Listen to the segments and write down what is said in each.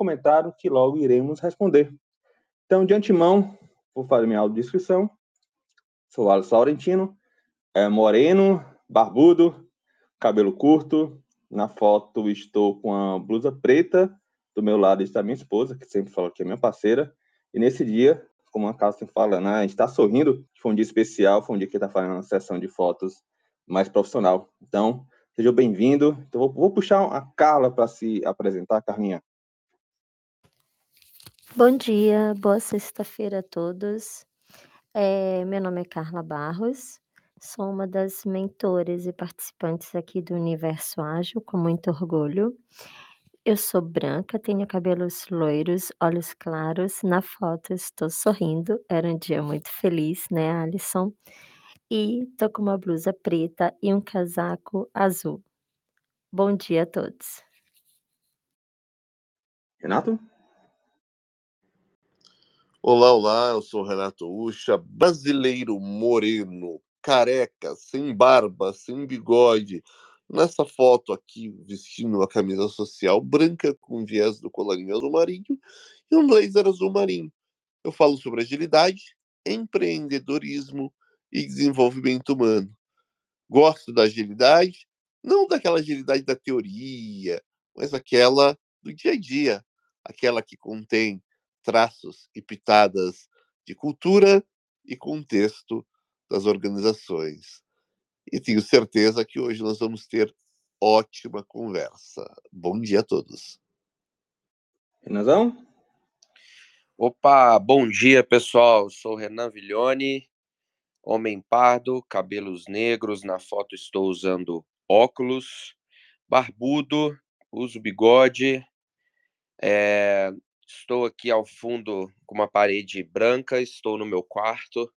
comentário que logo iremos responder. Então, de antemão, vou fazer minha audiodescrição. Sou Alisson Laurentino, é moreno, barbudo, cabelo curto. Na foto estou com a blusa preta. Do meu lado está minha esposa, que sempre fala que é minha parceira. E nesse dia, como a Carla sempre fala, né, está sorrindo. Foi um dia especial, foi um dia que está fazendo uma sessão de fotos mais profissional. Então, seja bem-vindo. Então, vou, vou puxar a Carla para se apresentar, Carlinha. Bom dia, boa sexta-feira a todos. É, meu nome é Carla Barros, sou uma das mentores e participantes aqui do Universo Ágil, com muito orgulho. Eu sou branca, tenho cabelos loiros, olhos claros. Na foto estou sorrindo, era um dia muito feliz, né, Alisson? E tô com uma blusa preta e um casaco azul. Bom dia a todos. Renato? Olá, olá, eu sou Renato Ucha, brasileiro moreno, careca, sem barba, sem bigode. Nessa foto aqui, vestindo uma camisa social branca com viés do colarinho azul marinho e um blazer azul marinho. Eu falo sobre agilidade, empreendedorismo e desenvolvimento humano. Gosto da agilidade, não daquela agilidade da teoria, mas aquela do dia a dia, aquela que contém traços e pitadas de cultura e contexto das organizações. E tenho certeza que hoje nós vamos ter ótima conversa. Bom dia a todos. Renanzão? Opa, bom dia pessoal. Sou Renan Viglione, homem pardo, cabelos negros. Na foto estou usando óculos, barbudo, uso bigode. É, Estou aqui ao fundo com uma parede branca, estou no meu quarto.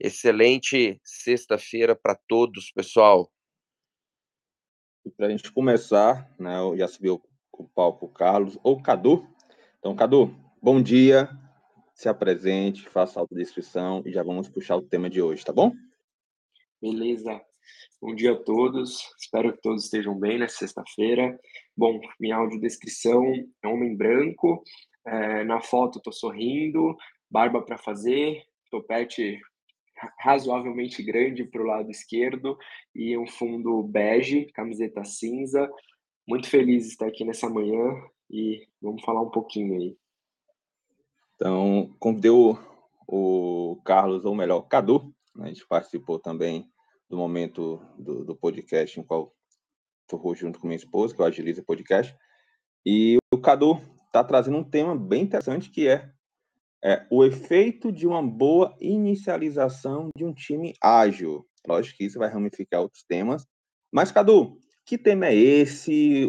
Excelente sexta-feira para todos, pessoal. E para a gente começar, né, eu já subiu o palco o Carlos ou Cadu. Então, Cadu, bom dia, se apresente, faça a autodescrição e já vamos puxar o tema de hoje, tá bom? Beleza. Bom dia a todos, espero que todos estejam bem nessa sexta-feira. Bom, minha audiodescrição é homem branco, é, na foto estou sorrindo, barba para fazer, topete razoavelmente grande para o lado esquerdo e um fundo bege, camiseta cinza. Muito feliz de estar aqui nessa manhã e vamos falar um pouquinho aí. Então, convidei o, o Carlos, ou melhor, Cadu, né? a gente participou também do momento do, do podcast em qual estou junto com minha esposa, que é o Agiliza Podcast. E o Cadu está trazendo um tema bem interessante que é, é, o efeito de uma boa inicialização de um time ágil. Lógico que isso vai ramificar outros temas. Mas, Cadu, que tema é esse?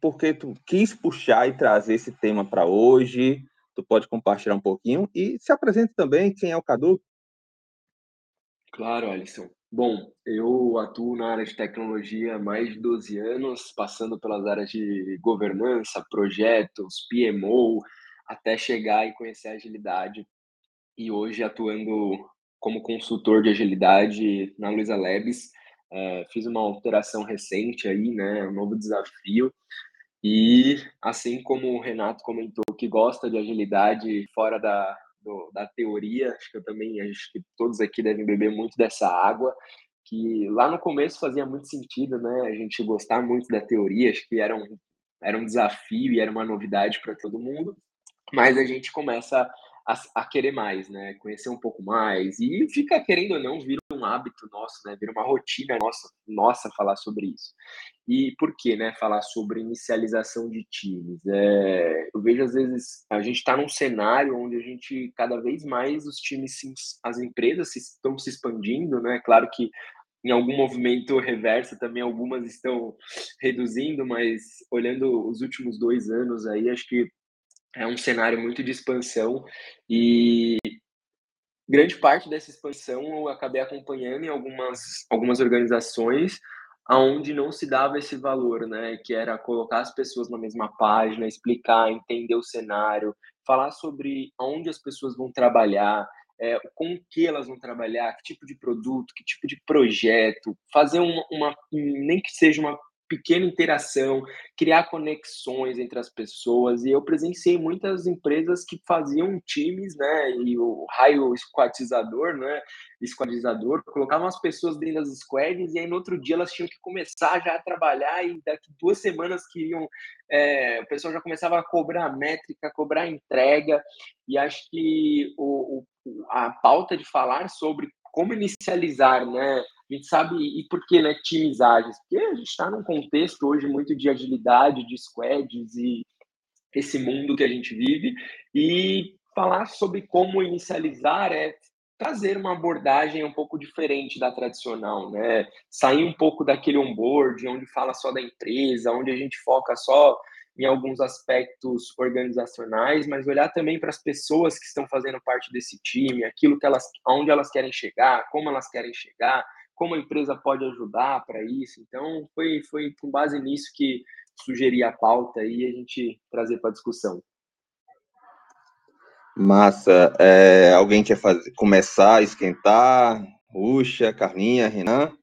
Por que tu quis puxar e trazer esse tema para hoje? Tu pode compartilhar um pouquinho e se apresente também quem é o Cadu. Claro, Alisson. Bom, eu atuo na área de tecnologia há mais de 12 anos, passando pelas áreas de governança, projetos, PMO, até chegar e conhecer a agilidade. E hoje atuando como consultor de agilidade na Luiza Labs, é, fiz uma alteração recente aí, né, um novo desafio. E assim como o Renato comentou que gosta de agilidade fora da, do, da teoria, acho que eu também, acho que todos aqui devem beber muito dessa água, que lá no começo fazia muito sentido, né? A gente gostar muito da teoria, acho que era um, era um desafio e era uma novidade para todo mundo, mas a gente começa a, a, querer mais, né? Conhecer um pouco mais e fica querendo ou não vir um hábito nosso, né? Vira uma rotina nossa, nossa falar sobre isso. E por que, né? Falar sobre inicialização de times. É, eu vejo às vezes a gente está num cenário onde a gente cada vez mais os times, as empresas estão se expandindo, né? Claro que em algum movimento reverso também algumas estão reduzindo, mas olhando os últimos dois anos aí, acho que é um cenário muito de expansão e grande parte dessa expansão eu acabei acompanhando em algumas, algumas organizações aonde não se dava esse valor, né? Que era colocar as pessoas na mesma página, explicar, entender o cenário, falar sobre onde as pessoas vão trabalhar, é, com o que elas vão trabalhar, que tipo de produto, que tipo de projeto, fazer uma, uma nem que seja uma pequena interação, criar conexões entre as pessoas. E eu presenciei muitas empresas que faziam times, né? E o raio squatizador, né? Squadizador, colocavam as pessoas dentro das squads e aí no outro dia elas tinham que começar já a trabalhar e daqui duas semanas queriam. É, o pessoal já começava a cobrar métrica, cobrar entrega. E acho que o, o a pauta de falar sobre como inicializar, né? A gente sabe, e por que né, times ágeis? Porque a gente está num contexto hoje muito de agilidade, de squads e esse mundo que a gente vive. E falar sobre como inicializar é trazer uma abordagem um pouco diferente da tradicional, né? Sair um pouco daquele onboard onde fala só da empresa, onde a gente foca só em alguns aspectos organizacionais, mas olhar também para as pessoas que estão fazendo parte desse time, aquilo que elas, aonde elas querem chegar, como elas querem chegar, como a empresa pode ajudar para isso. Então, foi, foi com base nisso que sugeri a pauta e a gente trazer para discussão. Massa. É, alguém quer fazer, começar a esquentar? Puxa, Carlinha, Renan?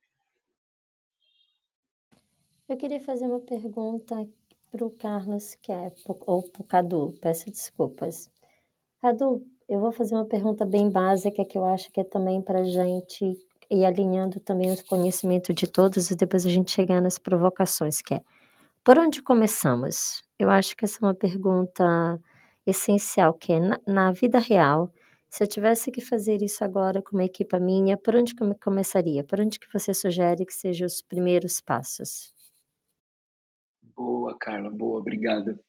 Eu queria fazer uma pergunta para o Carlos, que é, ou para o Cadu, peço desculpas. Cadu, eu vou fazer uma pergunta bem básica que eu acho que é também para a gente ir alinhando também o conhecimento de todos e depois a gente chegar nas provocações, que é, por onde começamos? Eu acho que essa é uma pergunta essencial, que é, na, na vida real, se eu tivesse que fazer isso agora com uma equipa minha, por onde eu começaria? Por onde que você sugere que sejam os primeiros passos? Boa, Carla, boa, obrigada.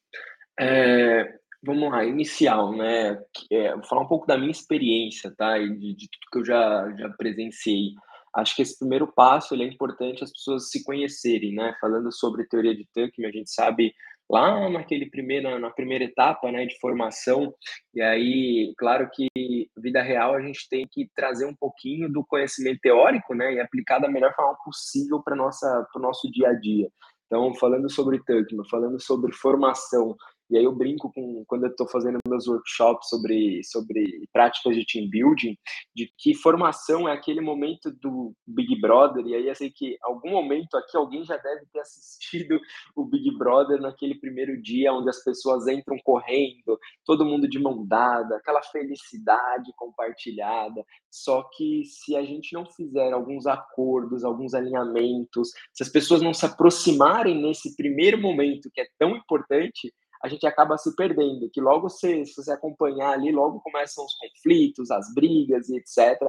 É, vamos lá, inicial, né? É, vou falar um pouco da minha experiência, tá? E de, de, tudo que eu já, já presenciei. Acho que esse primeiro passo ele é importante as pessoas se conhecerem, né? Falando sobre teoria de Tuckman, a gente sabe lá naquele primeiro, na primeira etapa, né, de formação. E aí, claro que vida real a gente tem que trazer um pouquinho do conhecimento teórico, né, e aplicar da melhor forma possível para o nosso dia a dia. Então, falando sobre Tuckman, falando sobre formação, e aí eu brinco com quando eu estou fazendo meus workshops sobre, sobre práticas de team building, de que formação é aquele momento do Big Brother, e aí eu sei que algum momento aqui alguém já deve ter assistido o Big Brother naquele primeiro dia, onde as pessoas entram correndo, todo mundo de mão dada, aquela felicidade compartilhada. Só que se a gente não fizer alguns acordos, alguns alinhamentos, se as pessoas não se aproximarem nesse primeiro momento que é tão importante, a gente acaba se perdendo, que logo se, se você acompanhar ali, logo começam os conflitos, as brigas e etc.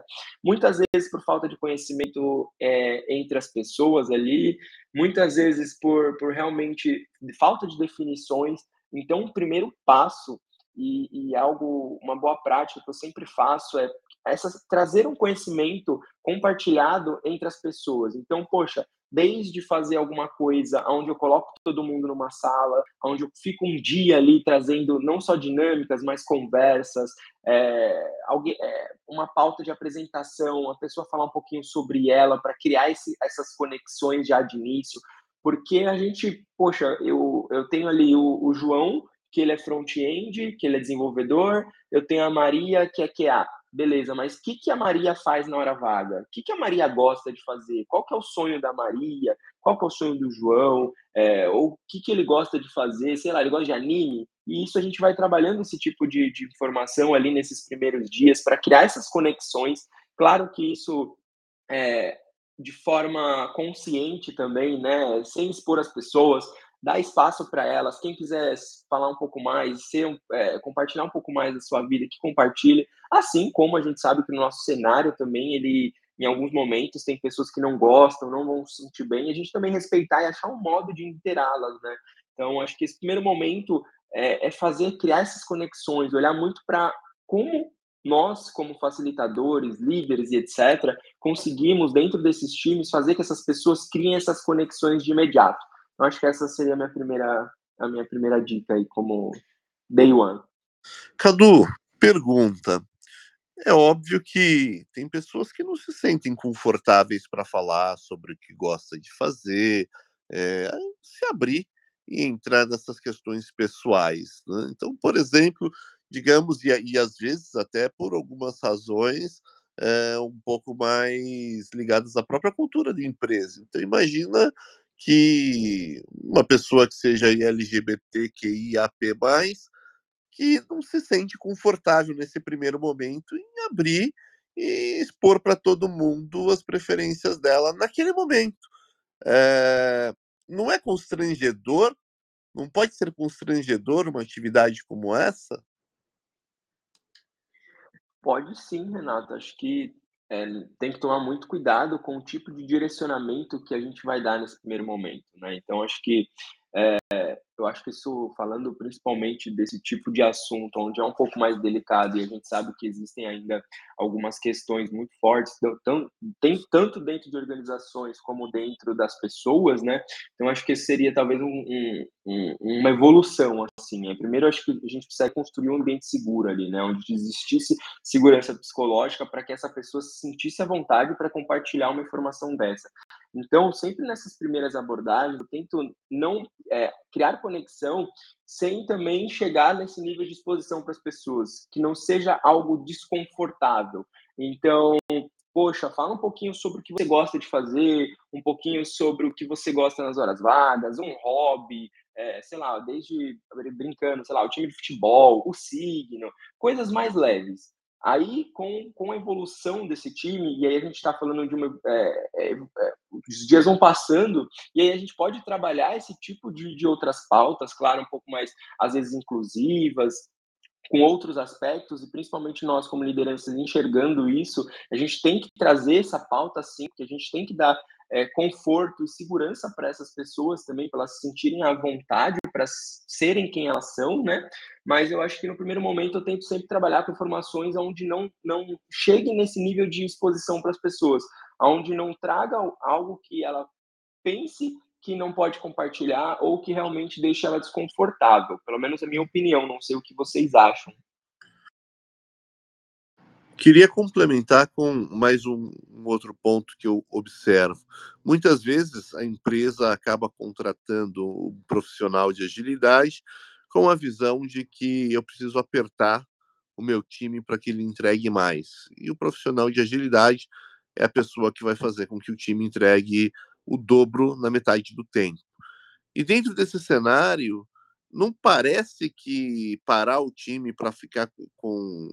Muitas vezes por falta de conhecimento é, entre as pessoas ali, muitas vezes por, por realmente falta de definições. Então, o primeiro passo e, e, algo, uma boa prática que eu sempre faço é essa, trazer um conhecimento compartilhado entre as pessoas. Então, poxa, desde fazer alguma coisa onde eu coloco todo mundo numa sala, onde eu fico um dia ali trazendo não só dinâmicas, mas conversas, é, alguém, é, uma pauta de apresentação, a pessoa falar um pouquinho sobre ela para criar esse, essas conexões já de início, porque a gente, poxa, eu, eu tenho ali o, o João, que ele é front-end, que ele é desenvolvedor, eu tenho a Maria, que é QA beleza, mas o que, que a Maria faz na hora vaga? O que, que a Maria gosta de fazer? Qual que é o sonho da Maria? Qual que é o sonho do João? É, ou o que, que ele gosta de fazer? Sei lá, ele gosta de anime? E isso a gente vai trabalhando esse tipo de, de informação ali nesses primeiros dias para criar essas conexões. Claro que isso é, de forma consciente também, né? Sem expor as pessoas, dar espaço para elas. Quem quiser falar um pouco mais, ser, é, compartilhar um pouco mais da sua vida, que compartilhe. Assim como a gente sabe que no nosso cenário também, ele, em alguns momentos, tem pessoas que não gostam, não vão se sentir bem, a gente também respeitar e achar um modo de inteirá-las, né? Então, acho que esse primeiro momento é, é fazer, criar essas conexões, olhar muito para como nós, como facilitadores, líderes e etc., conseguimos, dentro desses times, fazer que essas pessoas criem essas conexões de imediato. Eu acho que essa seria a minha primeira, a minha primeira dica aí, como day one. Cadu, pergunta. É óbvio que tem pessoas que não se sentem confortáveis para falar sobre o que gosta de fazer, é, se abrir e entrar nessas questões pessoais. Né? Então, por exemplo, digamos, e, e às vezes até por algumas razões é, um pouco mais ligadas à própria cultura da empresa. Então, imagina que uma pessoa que seja LGBTQIAP+, que não se sente confortável nesse primeiro momento em abrir e expor para todo mundo as preferências dela naquele momento. É, não é constrangedor? Não pode ser constrangedor uma atividade como essa? Pode sim, Renato. Acho que é, tem que tomar muito cuidado com o tipo de direcionamento que a gente vai dar nesse primeiro momento, né? Então, acho que é, eu acho que isso, falando principalmente desse tipo de assunto, onde é um pouco mais delicado e a gente sabe que existem ainda algumas questões muito fortes, tem tanto dentro de organizações como dentro das pessoas, né? Então, acho que seria talvez um, um, uma evolução, assim. Né? Primeiro, acho que a gente precisa construir um ambiente seguro ali, né? Onde existisse segurança psicológica para que essa pessoa se sentisse à vontade para compartilhar uma informação dessa. Então, sempre nessas primeiras abordagens, eu tento não é, criar conexão sem também chegar nesse nível de exposição para as pessoas, que não seja algo desconfortável. Então, poxa, fala um pouquinho sobre o que você gosta de fazer, um pouquinho sobre o que você gosta nas horas vagas, um hobby, é, sei lá, desde brincando, sei lá, o time de futebol, o signo, coisas mais leves. Aí, com, com a evolução desse time, e aí a gente está falando de uma. É, é, é, os dias vão passando, e aí a gente pode trabalhar esse tipo de, de outras pautas, claro, um pouco mais, às vezes, inclusivas, com outros aspectos, e principalmente nós, como lideranças, enxergando isso, a gente tem que trazer essa pauta, sim, porque a gente tem que dar é, conforto e segurança para essas pessoas também, para elas se sentirem à vontade, para serem quem elas são, né? Mas eu acho que no primeiro momento eu tento sempre trabalhar com informações onde não, não chegue nesse nível de exposição para as pessoas, onde não traga algo que ela pense que não pode compartilhar ou que realmente deixe ela desconfortável. Pelo menos a minha opinião, não sei o que vocês acham. Queria complementar com mais um, um, outro ponto que eu observo. Muitas vezes a empresa acaba contratando um profissional de agilidade com a visão de que eu preciso apertar o meu time para que ele entregue mais. E o profissional de agilidade é a pessoa que vai fazer com que o time entregue o dobro na metade do tempo. E dentro desse cenário, não parece que parar o time para ficar com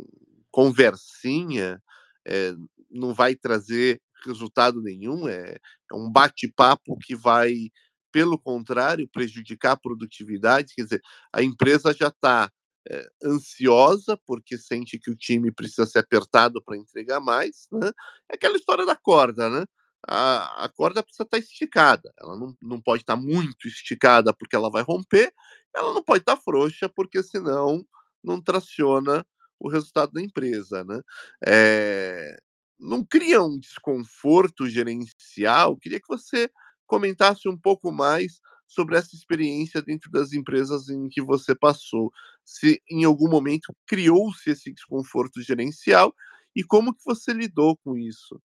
conversinha é, não vai trazer resultado nenhum, é, é um bate-papo que vai, pelo contrário, prejudicar a produtividade. Quer dizer, a empresa já está é, eh, ansiosa porque sente que o time precisa ser apertado para entregar mais. Né? É aquela história da corda, né? A, a corda precisa estar tá esticada, ela não, não pode estar tá muito esticada porque ela vai romper, ela não pode estar tá frouxa porque senão não traciona o resultado da empresa, né? É, não cria um desconforto gerencial? Queria que você comentasse um pouco mais sobre essa experiência dentro das empresas em que você passou. Se em algum momento criou-se esse desconforto gerencial e como que você lidou com isso?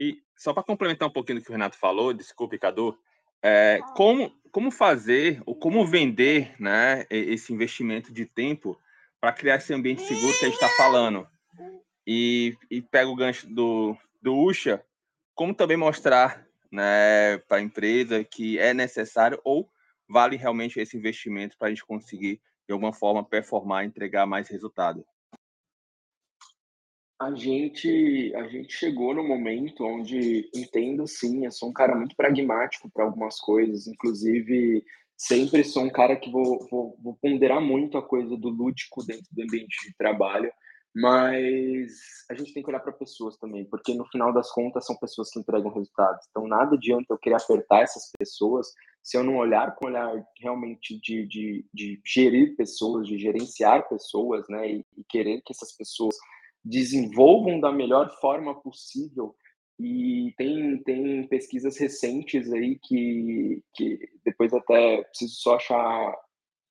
E só para complementar um pouquinho do que o Renato falou, desculpe, Cadu, é, como, como fazer ou como vender né, esse investimento de tempo para criar esse ambiente seguro que a gente está falando. E, e pega o gancho do, do Usha, como também mostrar né, para a empresa que é necessário ou vale realmente esse investimento para a gente conseguir, de alguma forma, performar, entregar mais resultado. A gente, a gente chegou no momento onde entendo sim, eu sou um cara muito pragmático para algumas coisas, inclusive sempre sou um cara que vou, vou, vou, ponderar muito a coisa do lúdico dentro do ambiente de trabalho, mas a gente tem que olhar para pessoas também, porque no final das contas são pessoas que entregam resultados. Então nada adianta eu querer apertar essas pessoas se eu não olhar com olhar realmente de, de, de gerir pessoas, de gerenciar pessoas, né, e, e querer que essas pessoas desenvolvam da melhor forma possível e tem, tem pesquisas recentes aí que, que depois até preciso só achar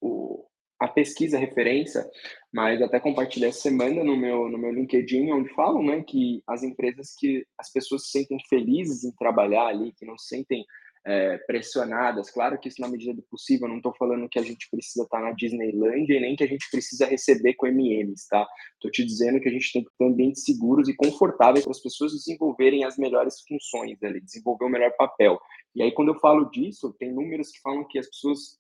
o, a pesquisa referência, mas até compartilhei essa semana no meu, no meu LinkedIn, onde falam né, que as empresas que as pessoas se sentem felizes em trabalhar ali, que não se sentem é, pressionadas. Claro que isso na medida do possível, não estou falando que a gente precisa estar tá na Disneyland e nem que a gente precisa receber com MMs, tá? Estou te dizendo que a gente tem que ter ambientes seguros e confortáveis para as pessoas desenvolverem as melhores funções ali, desenvolver o melhor papel. E aí, quando eu falo disso, tem números que falam que as pessoas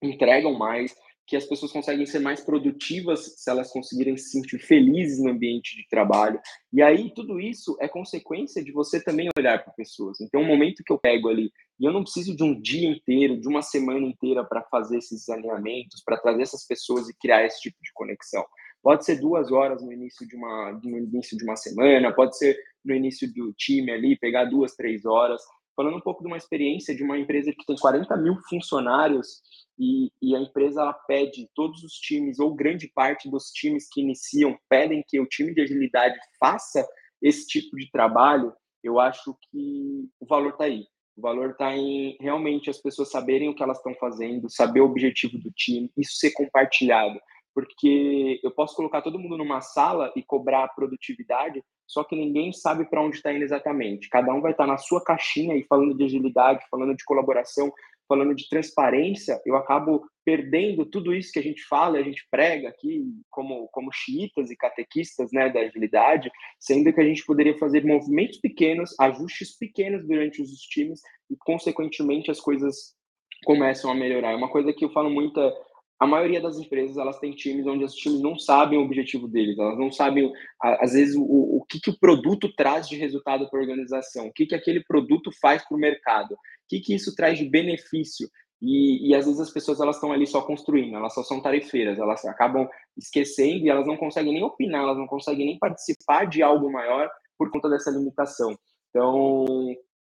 entregam mais, que as pessoas conseguem ser mais produtivas se elas conseguirem se sentir felizes no ambiente de trabalho. E aí, tudo isso é consequência de você também olhar para pessoas. Então, o momento que eu pego ali, e eu não preciso de um dia inteiro, de uma semana inteira para fazer esses alinhamentos, para trazer essas pessoas e criar esse tipo de conexão. Pode ser duas horas no início de uma, no início de uma semana, pode ser no início do time ali, pegar duas, três horas falando um pouco de uma experiência de uma empresa que tem 40 mil funcionários e, e, a empresa ela pede, todos os times, ou grande parte dos times que iniciam, pedem que o time de agilidade faça esse tipo de trabalho, eu acho que o valor está aí. O valor está em realmente as pessoas saberem o que elas estão fazendo, saber o objetivo do time, isso ser compartilhado porque eu posso colocar todo mundo numa sala e cobrar produtividade, só que ninguém sabe para onde está indo exatamente. Cada um vai estar tá na sua caixinha e falando de agilidade, falando de colaboração, falando de transparência, eu acabo perdendo tudo isso que a gente fala, a gente prega aqui como como xiitas e catequistas, né, da agilidade, sendo que a gente poderia fazer movimentos pequenos, ajustes pequenos durante os times e consequentemente as coisas começam a melhorar. É uma coisa que eu falo muito a maioria das empresas elas têm times onde os times não sabem o objetivo deles, elas não sabem às vezes o, o que, que o produto traz de resultado para a organização, o que, que aquele produto faz para o mercado, que, que isso traz de benefício. E, e às vezes as pessoas elas estão ali só construindo, elas só são tarefeiras, elas acabam esquecendo e elas não conseguem nem opinar, elas não conseguem nem participar de algo maior por conta dessa limitação. Então,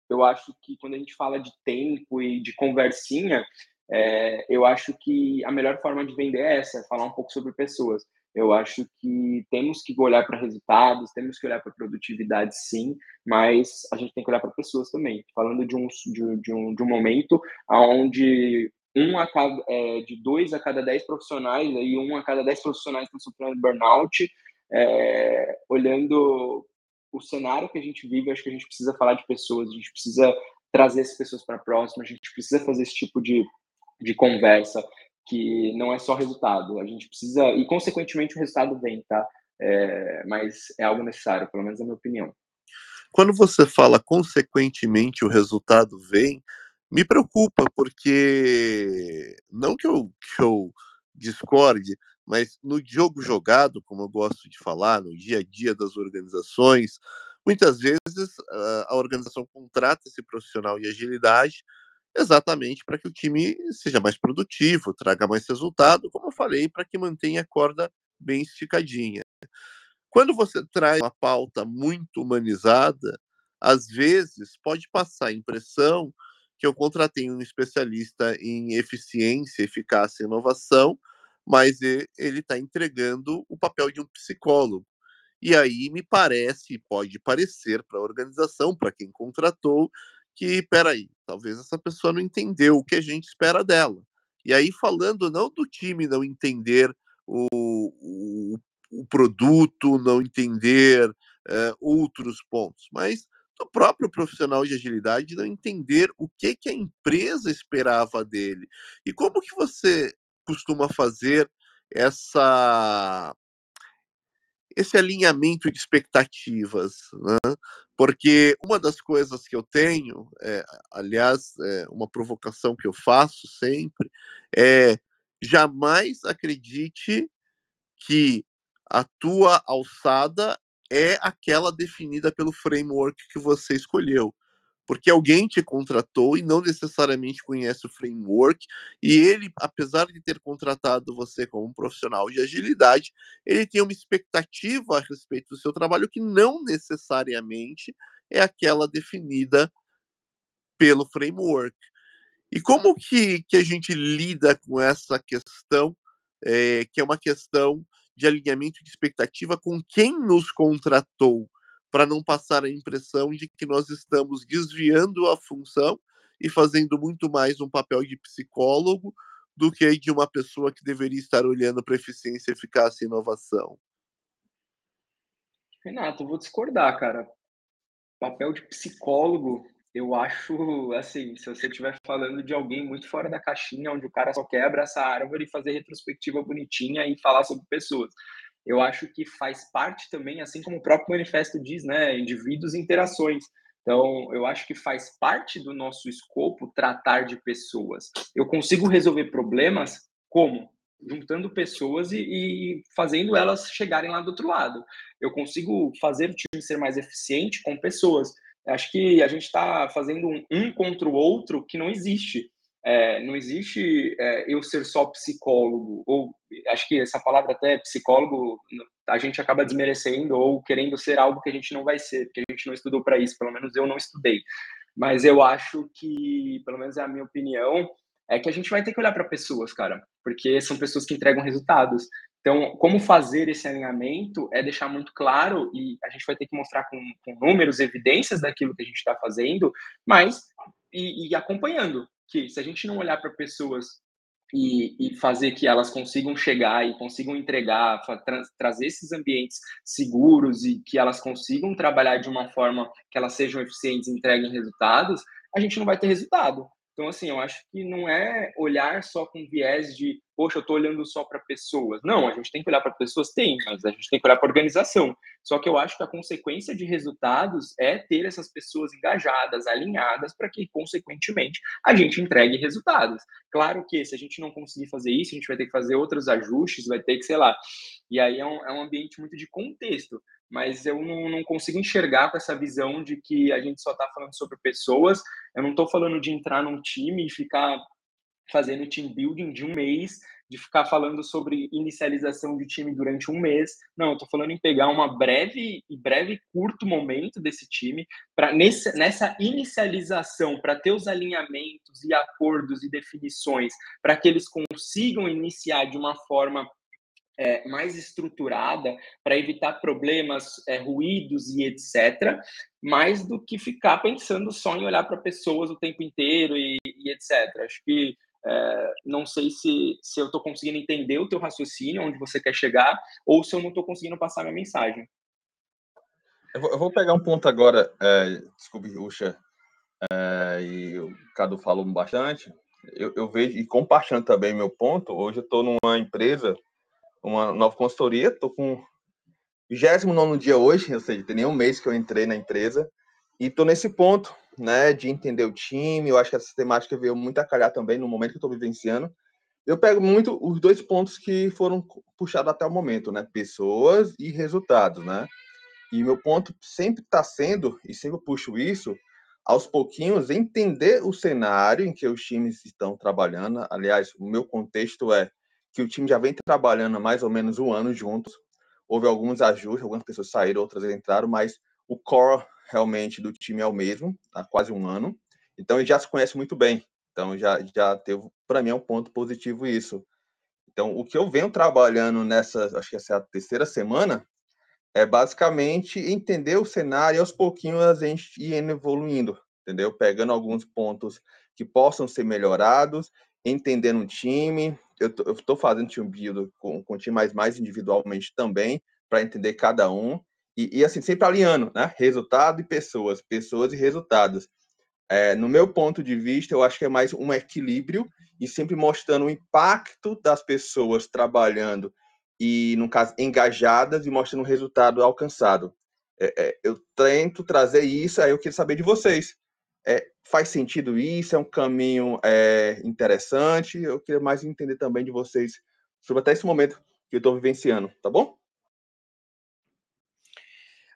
eu acho que quando a gente fala de tempo e de conversinha, é, eu acho que a melhor forma de vender é essa, é falar um pouco sobre pessoas. Eu acho que temos que olhar para resultados, temos que olhar para produtividade, sim, mas a gente tem que olhar para pessoas também. Falando de um, de, de, um, de um momento onde um a cada, é, de dois a cada dez profissionais, aí um a cada dez profissionais estão sofrendo burnout, é, olhando o cenário que a gente vive, acho que a gente precisa falar de pessoas, a gente precisa trazer essas pessoas para próxima, a gente precisa fazer esse tipo de de conversa, que não é só resultado. A gente precisa, e consequentemente o resultado vem, tá? É, mas é algo necessário, pelo menos na minha opinião. Quando você fala consequentemente o resultado vem, me preocupa, porque não que eu, que eu discorde, mas no jogo jogado, como eu gosto de falar, no dia a dia das organizações, muitas vezes a organização contrata esse profissional de agilidade exatamente para que o time seja mais produtivo, traga mais resultado, como eu falei, para que mantenha a corda bem esticadinha. Quando você traz uma pauta muito humanizada, às vezes pode passar a impressão que eu contratei um especialista em eficiência, eficácia e inovação, mas ele está entregando o papel de um psicólogo. E aí me parece, pode parecer para a organização, para quem contratou, que, peraí, talvez essa pessoa não entendeu o que a gente espera dela. E aí, falando não do time não entender o, o, o produto, não entender é, outros pontos, mas do próprio profissional de agilidade não entender o que, que a empresa esperava dele. E como que você costuma fazer essa esse alinhamento de expectativas, né? Porque uma das coisas que eu tenho, é, aliás, é uma provocação que eu faço sempre, é jamais acredite que a tua alçada é aquela definida pelo framework que você escolheu porque alguém te contratou e não necessariamente conhece o framework, e ele, apesar de ter contratado você como um profissional de agilidade, ele tem uma expectativa a respeito do seu trabalho que não necessariamente é aquela definida pelo framework. E como que, que a gente lida com essa questão, é, que é uma questão de alinhamento de expectativa com quem nos contratou? Para não passar a impressão de que nós estamos desviando a função e fazendo muito mais um papel de psicólogo do que de uma pessoa que deveria estar olhando para eficiência, eficácia e inovação. Renato, eu vou discordar, cara. Papel de psicólogo, eu acho, assim, se você estiver falando de alguém muito fora da caixinha, onde o cara só quer abraçar a árvore e fazer retrospectiva bonitinha e falar sobre pessoas. Eu acho que faz parte também, assim como o próprio manifesto diz, né, indivíduos e interações. Então, eu acho que faz parte do nosso escopo tratar de pessoas. Eu consigo resolver problemas como? Juntando pessoas e, e, fazendo elas chegarem lá do outro lado. Eu consigo fazer o time ser mais eficiente com pessoas. Acho que a gente está fazendo um, um contra o outro que não existe. É, não existe é, eu ser só psicólogo, ou acho que essa palavra até psicólogo a gente acaba desmerecendo ou querendo ser algo que a gente não vai ser, porque a gente não estudou para isso, pelo menos eu não estudei. Mas eu acho que, pelo menos é a minha opinião, é que a gente vai ter que olhar para pessoas, cara, porque são pessoas que entregam resultados. Então, como fazer esse alinhamento é deixar muito claro, e a gente vai ter que mostrar com, com números, evidências daquilo que a gente está fazendo, mas e, e acompanhando que se a gente não olhar para pessoas e, e, fazer que elas consigam chegar e consigam entregar, tra trazer esses ambientes seguros e que elas consigam trabalhar de uma forma que elas sejam eficientes e entreguem resultados, a gente não vai ter resultado. Então, assim, eu acho que não é olhar só com viés de, poxa, eu estou olhando só para pessoas. Não, a gente tem que olhar para pessoas, tem, mas a gente tem que olhar para organização. Só que eu acho que a consequência de resultados é ter essas pessoas engajadas, alinhadas, para que, consequentemente, a gente entregue resultados. Claro que se a gente não conseguir fazer isso, a gente vai ter que fazer outros ajustes, vai ter que, sei lá. E aí é um, é um ambiente muito de contexto mas eu não, não, consigo enxergar com essa visão de que a gente só está falando sobre pessoas. Eu não estou falando de entrar num time e ficar fazendo team building de um mês, de ficar falando sobre inicialização de time durante um mês. Não, eu estou falando em pegar uma breve e breve curto momento desse time para nessa inicialização, para ter os alinhamentos e acordos e definições, para que eles consigam iniciar de uma forma é, mais estruturada para evitar problemas, é, ruídos e etc., mais do que ficar pensando só em olhar para pessoas o tempo inteiro e, e etc. Acho que é, não sei se, se eu estou conseguindo entender o teu raciocínio, onde você quer chegar, ou se eu não estou conseguindo passar minha mensagem. Eu vou, pegar um ponto agora, é, desculpe, Ucha, é, e o Cadu falou bastante. Eu, eu vejo, e compartilhando também meu ponto, hoje eu estou numa empresa uma nova consultoria, estou com 29 dia hoje, ou seja, tem nem um mês que eu entrei na empresa, e estou nesse ponto, né, de entender o time, eu acho que essa temática veio muito a calhar também no momento que eu estou vivenciando. Eu pego muito os dois pontos que foram puxados até o momento, né, pessoas e resultados, né, e meu ponto sempre está sendo, e sempre puxo isso, aos pouquinhos, entender o cenário em que os times estão trabalhando. Aliás, o meu contexto é que o time já vem trabalhando há mais ou menos um ano juntos. Houve alguns ajustes, algumas pessoas saíram, outras entraram, mas o core realmente do time é o mesmo, há quase um ano. Então ele já se conhece muito bem. Então já já teve, para mim é um ponto positivo isso. Então o que eu venho trabalhando nessa, acho que essa é a terceira semana, é basicamente entender o cenário e aos pouquinhos a gente ir evoluindo, entendeu? Pegando alguns pontos que possam ser melhorados, entendendo o time, eu estou fazendo team build com, com time mais, mais individualmente também, para entender cada um. E, e, assim, sempre alinhando, né? Resultado e pessoas, pessoas e resultados. É, no meu ponto de vista, eu acho que é mais um equilíbrio e sempre mostrando o impacto das pessoas trabalhando e, no caso, engajadas e mostrando o resultado alcançado. É, é, eu tento trazer isso, aí eu queria saber de vocês. É, faz sentido isso? É um caminho é, interessante? Eu queria mais entender também de vocês sobre até esse momento que eu estou vivenciando, tá bom?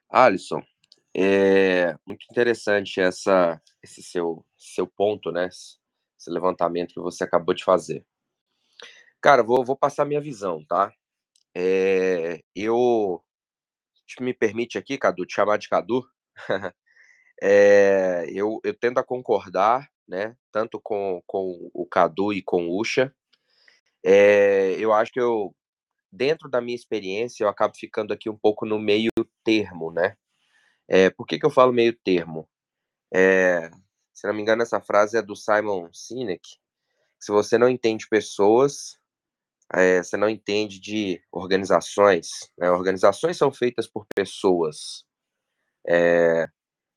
Alisson, é muito interessante essa, esse seu, seu ponto, né? Esse levantamento que você acabou de fazer. Cara, vou, vou passar minha visão, tá? É, eu. Me permite aqui, Cadu, te chamar de Cadu. É, eu, eu tendo a concordar, né, tanto com, com o Cadu e com o Usha. É, eu acho que eu, dentro da minha experiência, eu acabo ficando aqui um pouco no meio termo, né? É, por que, que eu falo meio termo? É, se não me engano, essa frase é do Simon Sinek. Se você não entende pessoas, você não entende de organizações. Né? Organizações são feitas por pessoas. É,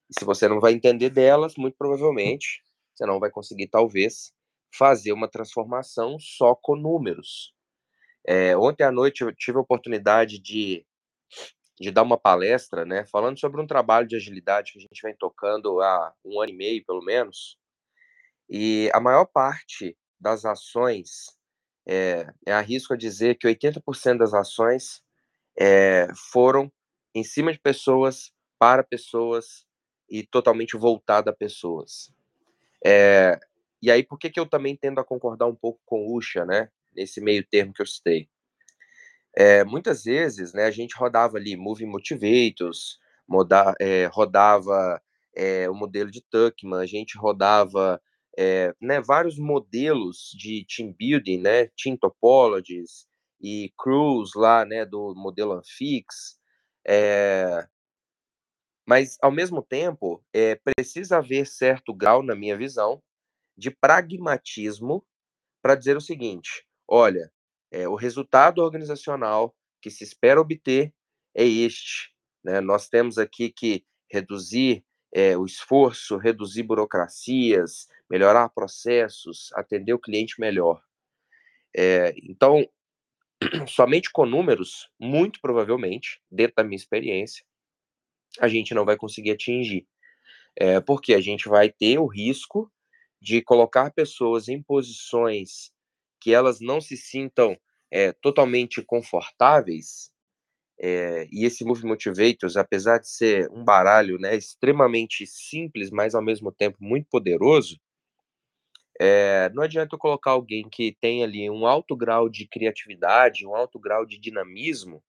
E se você não vai entender delas, muito provavelmente você não vai conseguir, talvez, fazer uma transformação só com números. É, ontem à noite eu tive a oportunidade de, de dar uma palestra, né, falando sobre um trabalho de agilidade que a gente vem tocando há um ano e meio, pelo menos. E a maior parte das ações, é, é arrisco a dizer que 80% das ações é, foram em cima de pessoas, para pessoas e totalmente voltada a pessoas. É, e aí, por que, que eu também tendo a concordar um pouco com o Usha, né? Nesse meio termo que eu citei. É, muitas vezes, né, a gente rodava ali Moving Motivators, moda, é, rodava o modelo de Tuckman, a gente rodava né, vários modelos de team building, né, team topologies e crews lá, né, do modelo Anfix, é, mas ao mesmo tempo é, precisa haver certo grau, na minha visão, de pragmatismo para dizer o seguinte: olha, é, o resultado organizacional que se espera obter é este. Né? Nós temos aqui que reduzir é, o esforço, reduzir burocracias, melhorar processos, atender o cliente melhor. É, então, somente com números, muito provavelmente, dentro da minha experiência, a gente não vai conseguir atingir. É, porque a gente vai ter o risco de colocar pessoas em posições que elas não se sintam é, totalmente confortáveis, é, e esse Move Motivators, apesar de ser um baralho né, extremamente simples, mas ao mesmo tempo muito poderoso, é, não adianta eu colocar alguém que tem ali um alto grau de criatividade, um alto grau de dinamismo,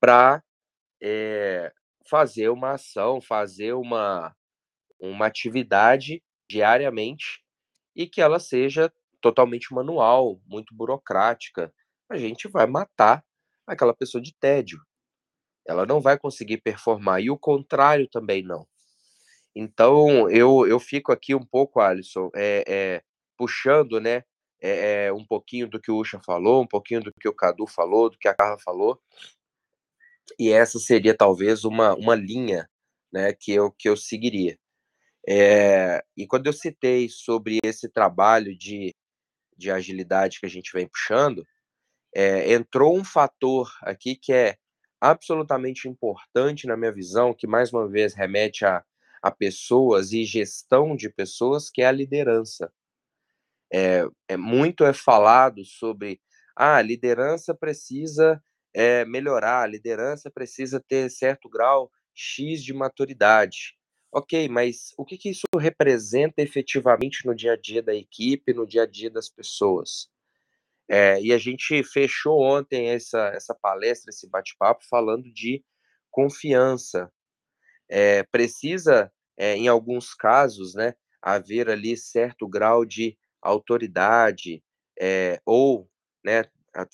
para é, fazer uma ação, fazer uma, uma atividade diariamente e que ela seja totalmente manual, muito burocrática. A gente vai matar aquela pessoa de tédio. Ela não vai conseguir performar. E o contrário também não. Então, eu, eu fico aqui um pouco, Alisson, é, é, puxando, né, é, um pouquinho do que o Ucha falou, um pouquinho do que o Cadu falou, do que a Carla falou, e essa seria talvez uma, uma linha né, que, eu, que eu seguiria. É, e quando eu citei sobre esse trabalho de, de agilidade que a gente vem puxando, é, entrou um fator aqui que é absolutamente importante na minha visão, que mais uma vez remete a, a pessoas e gestão de pessoas, que é a liderança. É, é muito é falado sobre ah, a liderança precisa é, melhorar, a liderança precisa ter certo grau X de maturidade. Ok, mas o que, que isso representa efetivamente no dia a dia da equipe, no dia a dia das pessoas? É, e a gente fechou ontem essa, essa palestra, esse bate-papo, falando de confiança. É, precisa, é, em alguns casos, né, haver ali certo grau de autoridade, ou né,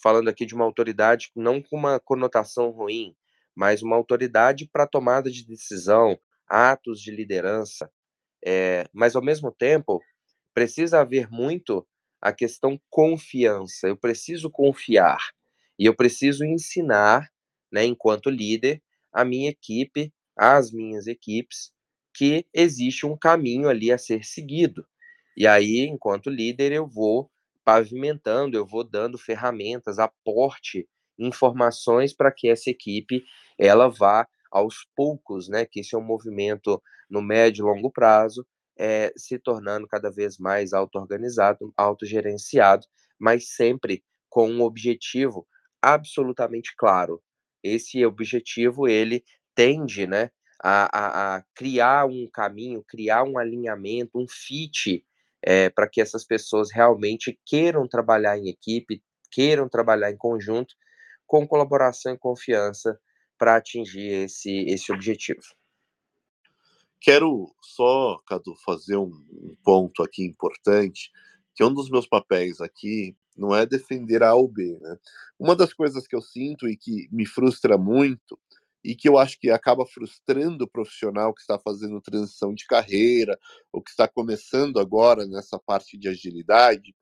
falando aqui de uma autoridade não com uma conotação ruim, mas uma autoridade para tomada de decisão, atos de liderança. É, mas, ao mesmo tempo, precisa haver muito a questão confiança. Eu preciso confiar e eu preciso ensinar, né, enquanto líder, a minha equipe, as minhas equipes, que existe um caminho ali a ser seguido. E aí, enquanto líder, eu vou pavimentando, eu vou dando ferramentas, aporte, informações para que essa equipe ela vá aos poucos, né, que esse é um movimento no médio e longo prazo, é, se tornando cada vez mais auto-organizado, autogerenciado, mas sempre com um objetivo absolutamente claro. Esse objetivo, ele tende, né, a, a, a criar um caminho, criar um alinhamento, um fit é, para que essas pessoas realmente queiram trabalhar em equipe, queiram trabalhar em conjunto, com colaboração e confiança para atingir esse, esse objetivo. Quero só, Cadu, fazer um, um ponto aqui importante, que um dos meus papéis aqui não é defender A ou B, né? Uma das coisas que eu sinto e que me frustra muito e que eu acho que acaba frustrando o profissional que está fazendo transição de carreira ou que está começando agora nessa parte de agilidade,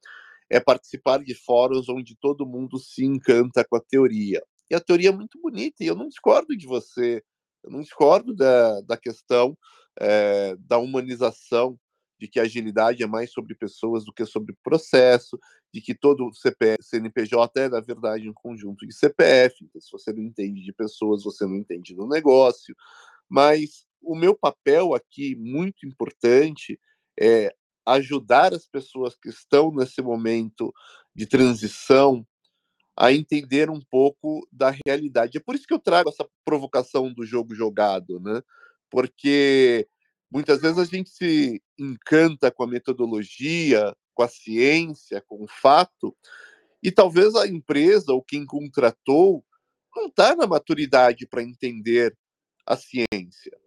é participar de fóruns onde todo mundo se encanta com a teoria. E a teoria é muito bonita, e eu não discordo de você, eu não discordo da, da questão é, da humanização, de que a agilidade é mais sobre pessoas do que sobre processo, de que todo CPF, CNPJ é, na verdade, um conjunto de CPF. Então, se você não entende de pessoas, você não entende do negócio. Mas o meu papel aqui, muito importante, é ajudar as pessoas que estão nesse momento de transição a entender um pouco da realidade. É por isso que eu trago essa provocação do jogo jogado, né? Porque muitas vezes a gente se encanta com a metodologia, com a ciência, com o fato, e talvez a empresa ou quem contratou não está na maturidade para entender a ciência.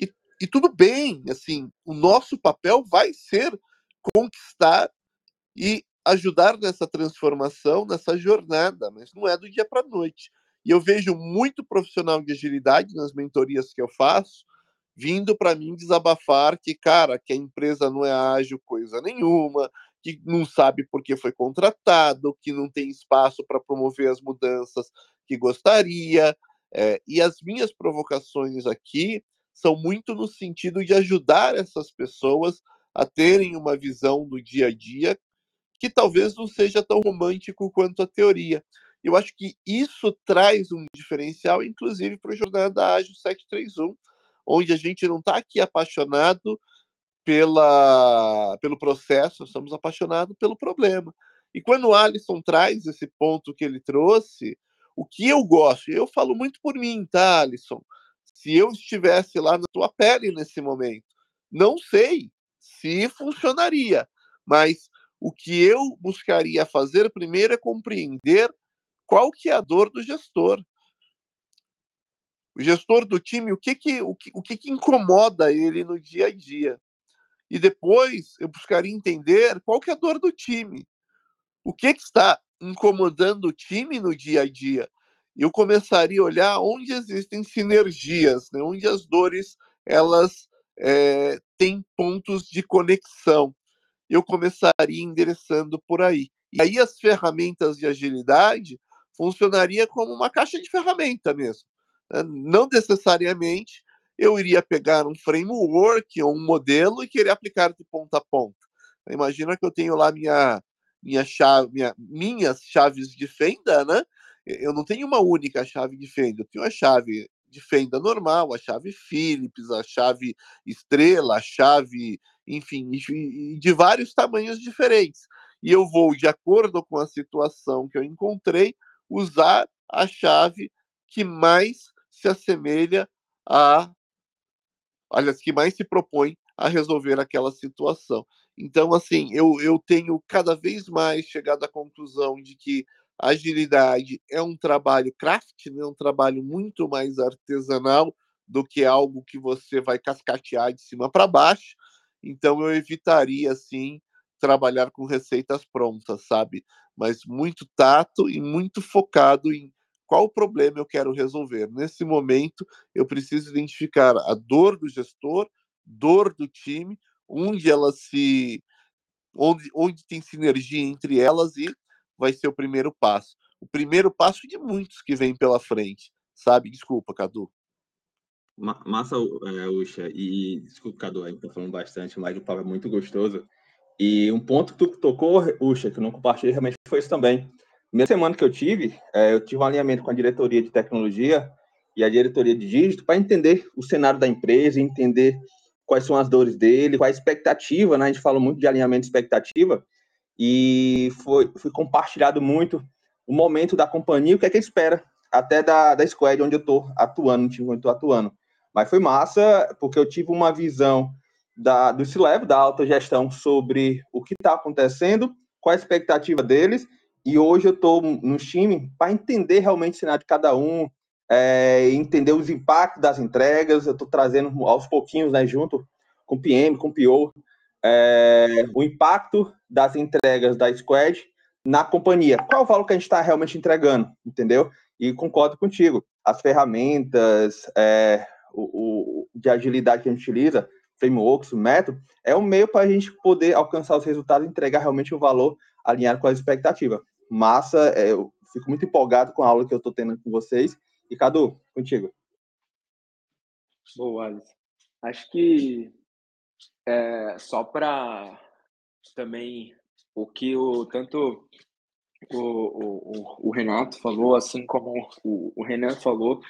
E, e tudo bem, assim, o nosso papel vai ser conquistar e ajudar nessa transformação, nessa jornada, mas não é do dia para a noite. E eu vejo muito profissional de agilidade nas mentorias que eu faço, vindo para mim desabafar que, cara, que a empresa não é ágil coisa nenhuma, que não sabe por que foi contratado, que não tem espaço para promover as mudanças que gostaria. É, e as minhas provocações aqui são muito no sentido de ajudar essas pessoas a terem uma visão do dia a dia que talvez não seja tão romântico quanto a teoria. Eu acho que isso traz um diferencial, inclusive, para o Jornada Ágil 731, onde a gente não está aqui apaixonado pela, pelo processo, estamos apaixonados pelo problema. E quando o Alisson traz esse ponto que ele trouxe, o que eu gosto, eu falo muito por mim, tá, Alisson? Se eu estivesse lá na tua pele nesse momento, não sei se funcionaria, mas o que eu buscaria fazer primeiro é compreender qual que é a dor do gestor. O gestor do time, o que que, o que, o que, que incomoda ele no dia a dia. E depois eu buscaria entender qual que é a dor do time. O que, que está incomodando o time no dia a dia. Eu começaria a olhar onde existem sinergias, né? onde as dores elas é, têm pontos de conexão eu começaria endereçando por aí. E aí as ferramentas de agilidade funcionaria como uma caixa de ferramenta mesmo. Não necessariamente eu iria pegar um framework ou um modelo e querer aplicar de ponta a ponta. Imagina que eu tenho lá minha, minha chave, minha, minhas chaves de fenda, né? Eu não tenho uma única chave de fenda, eu tenho a chave de fenda normal, a chave Philips, a chave estrela, a chave enfim, de vários tamanhos diferentes. E eu vou, de acordo com a situação que eu encontrei, usar a chave que mais se assemelha a. Aliás, que mais se propõe a resolver aquela situação. Então, assim, eu, eu tenho cada vez mais chegado à conclusão de que agilidade é um trabalho craft, né? um trabalho muito mais artesanal do que algo que você vai cascatear de cima para baixo. Então eu evitaria assim trabalhar com receitas prontas, sabe? Mas muito tato e muito focado em qual problema eu quero resolver. Nesse momento, eu preciso identificar a dor do gestor, dor do time, onde elas se onde, onde tem sinergia entre elas e vai ser o primeiro passo. O primeiro passo de muitos que vem pela frente, sabe? Desculpa, Cadu. Massa, é, Uxa, e desculpa, Cadu, a tá falando bastante, mas o papo é muito gostoso. E um ponto que tu tocou, Uxa, que eu não compartilhei, realmente foi isso também. Primeira semana que eu tive, é, eu tive um alinhamento com a diretoria de tecnologia e a diretoria de dígito para entender o cenário da empresa, entender quais são as dores dele, qual a expectativa, né? A gente fala muito de alinhamento de expectativa, e foi, foi compartilhado muito o momento da companhia, o que é que espera, até da, da squad onde eu estou atuando, onde eu estou atuando. Mas foi massa, porque eu tive uma visão da, do C-Level, da autogestão, sobre o que está acontecendo, qual a expectativa deles, e hoje eu estou no time para entender realmente o cenário de cada um, é, entender os impactos das entregas, eu estou trazendo aos pouquinhos, né, junto com o PM, com o PO, é, o impacto das entregas da Squad na companhia. Qual o valor que a gente está realmente entregando, entendeu? E concordo contigo. As ferramentas, é, o, o, de agilidade que a gente utiliza, frameworks, método, é um meio para a gente poder alcançar os resultados e entregar realmente um valor alinhado com a expectativa. Massa, é, eu fico muito empolgado com a aula que eu estou tendo com vocês. E Cadu, contigo. Boa, Alice. acho que é, só para também o que o tanto o, o, o, Renato falou, assim como o, o Renan falou,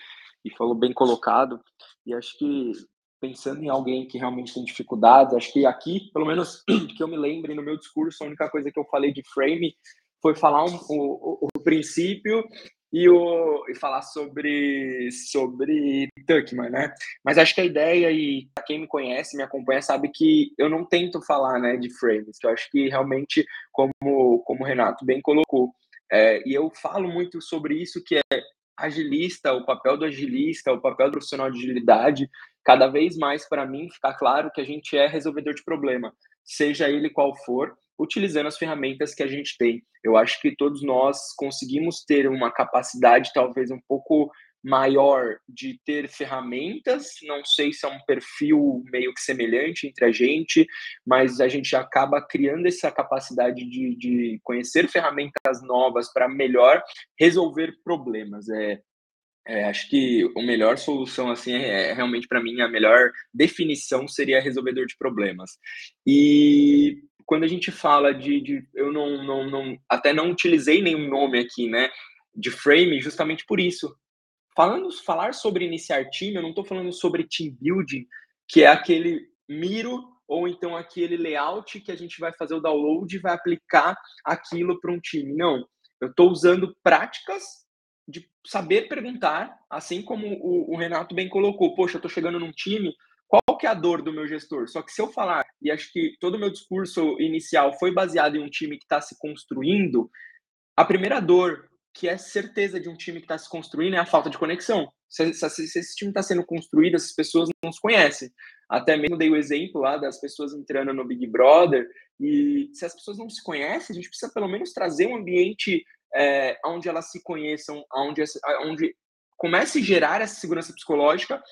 e falou bem colocado, e acho que pensando em alguém que realmente tem dificuldades, acho que aqui, pelo menos que eu me lembre no meu discurso, a única coisa que eu falei de frame foi falar um, o, o, princípio e, o, e falar sobre, sobre Tuckman, né? Mas acho que a ideia, e quem me conhece, me acompanha, sabe que eu não tento falar né, de frames, que eu acho que realmente, como, como o Renato bem colocou, é, e eu falo muito sobre isso, que é agilista, o papel do agilista, o papel do profissional de agilidade, cada vez mais para mim ficar claro que a gente é resolvedor de problema, seja ele qual for, utilizando as ferramentas que a gente tem. Eu acho que todos nós conseguimos ter uma capacidade talvez um pouco maior de ter ferramentas, não sei se é um perfil meio que semelhante entre a gente, mas a gente acaba criando essa capacidade de, de conhecer ferramentas novas para melhor resolver problemas. É, é, acho que a melhor solução, assim, é, é realmente para mim a melhor definição seria resolvedor de problemas. E quando a gente fala de, de eu não, não, não, até não utilizei nenhum nome aqui, né, de frame, justamente por isso, Falando, falar sobre iniciar time, eu não estou falando sobre team building, que é aquele miro ou então aquele layout que a gente vai fazer o download e vai aplicar aquilo para um time. Não, eu estou usando práticas de saber perguntar, assim como o, o Renato bem colocou. Poxa, eu estou chegando num time, qual que é a dor do meu gestor? Só que se eu falar, e acho que todo o meu discurso inicial foi baseado em um time que está se construindo, a primeira dor que é certeza de um time que está se construindo é a falta de conexão. Se, se, se esse time está sendo construído, essas pessoas não se conhecem. Até mesmo dei o exemplo lá das pessoas entrando no Big Brother, e se as pessoas não se conhecem, a gente precisa pelo menos trazer um ambiente é, onde elas se conheçam, onde, onde comece a gerar essa segurança psicológica,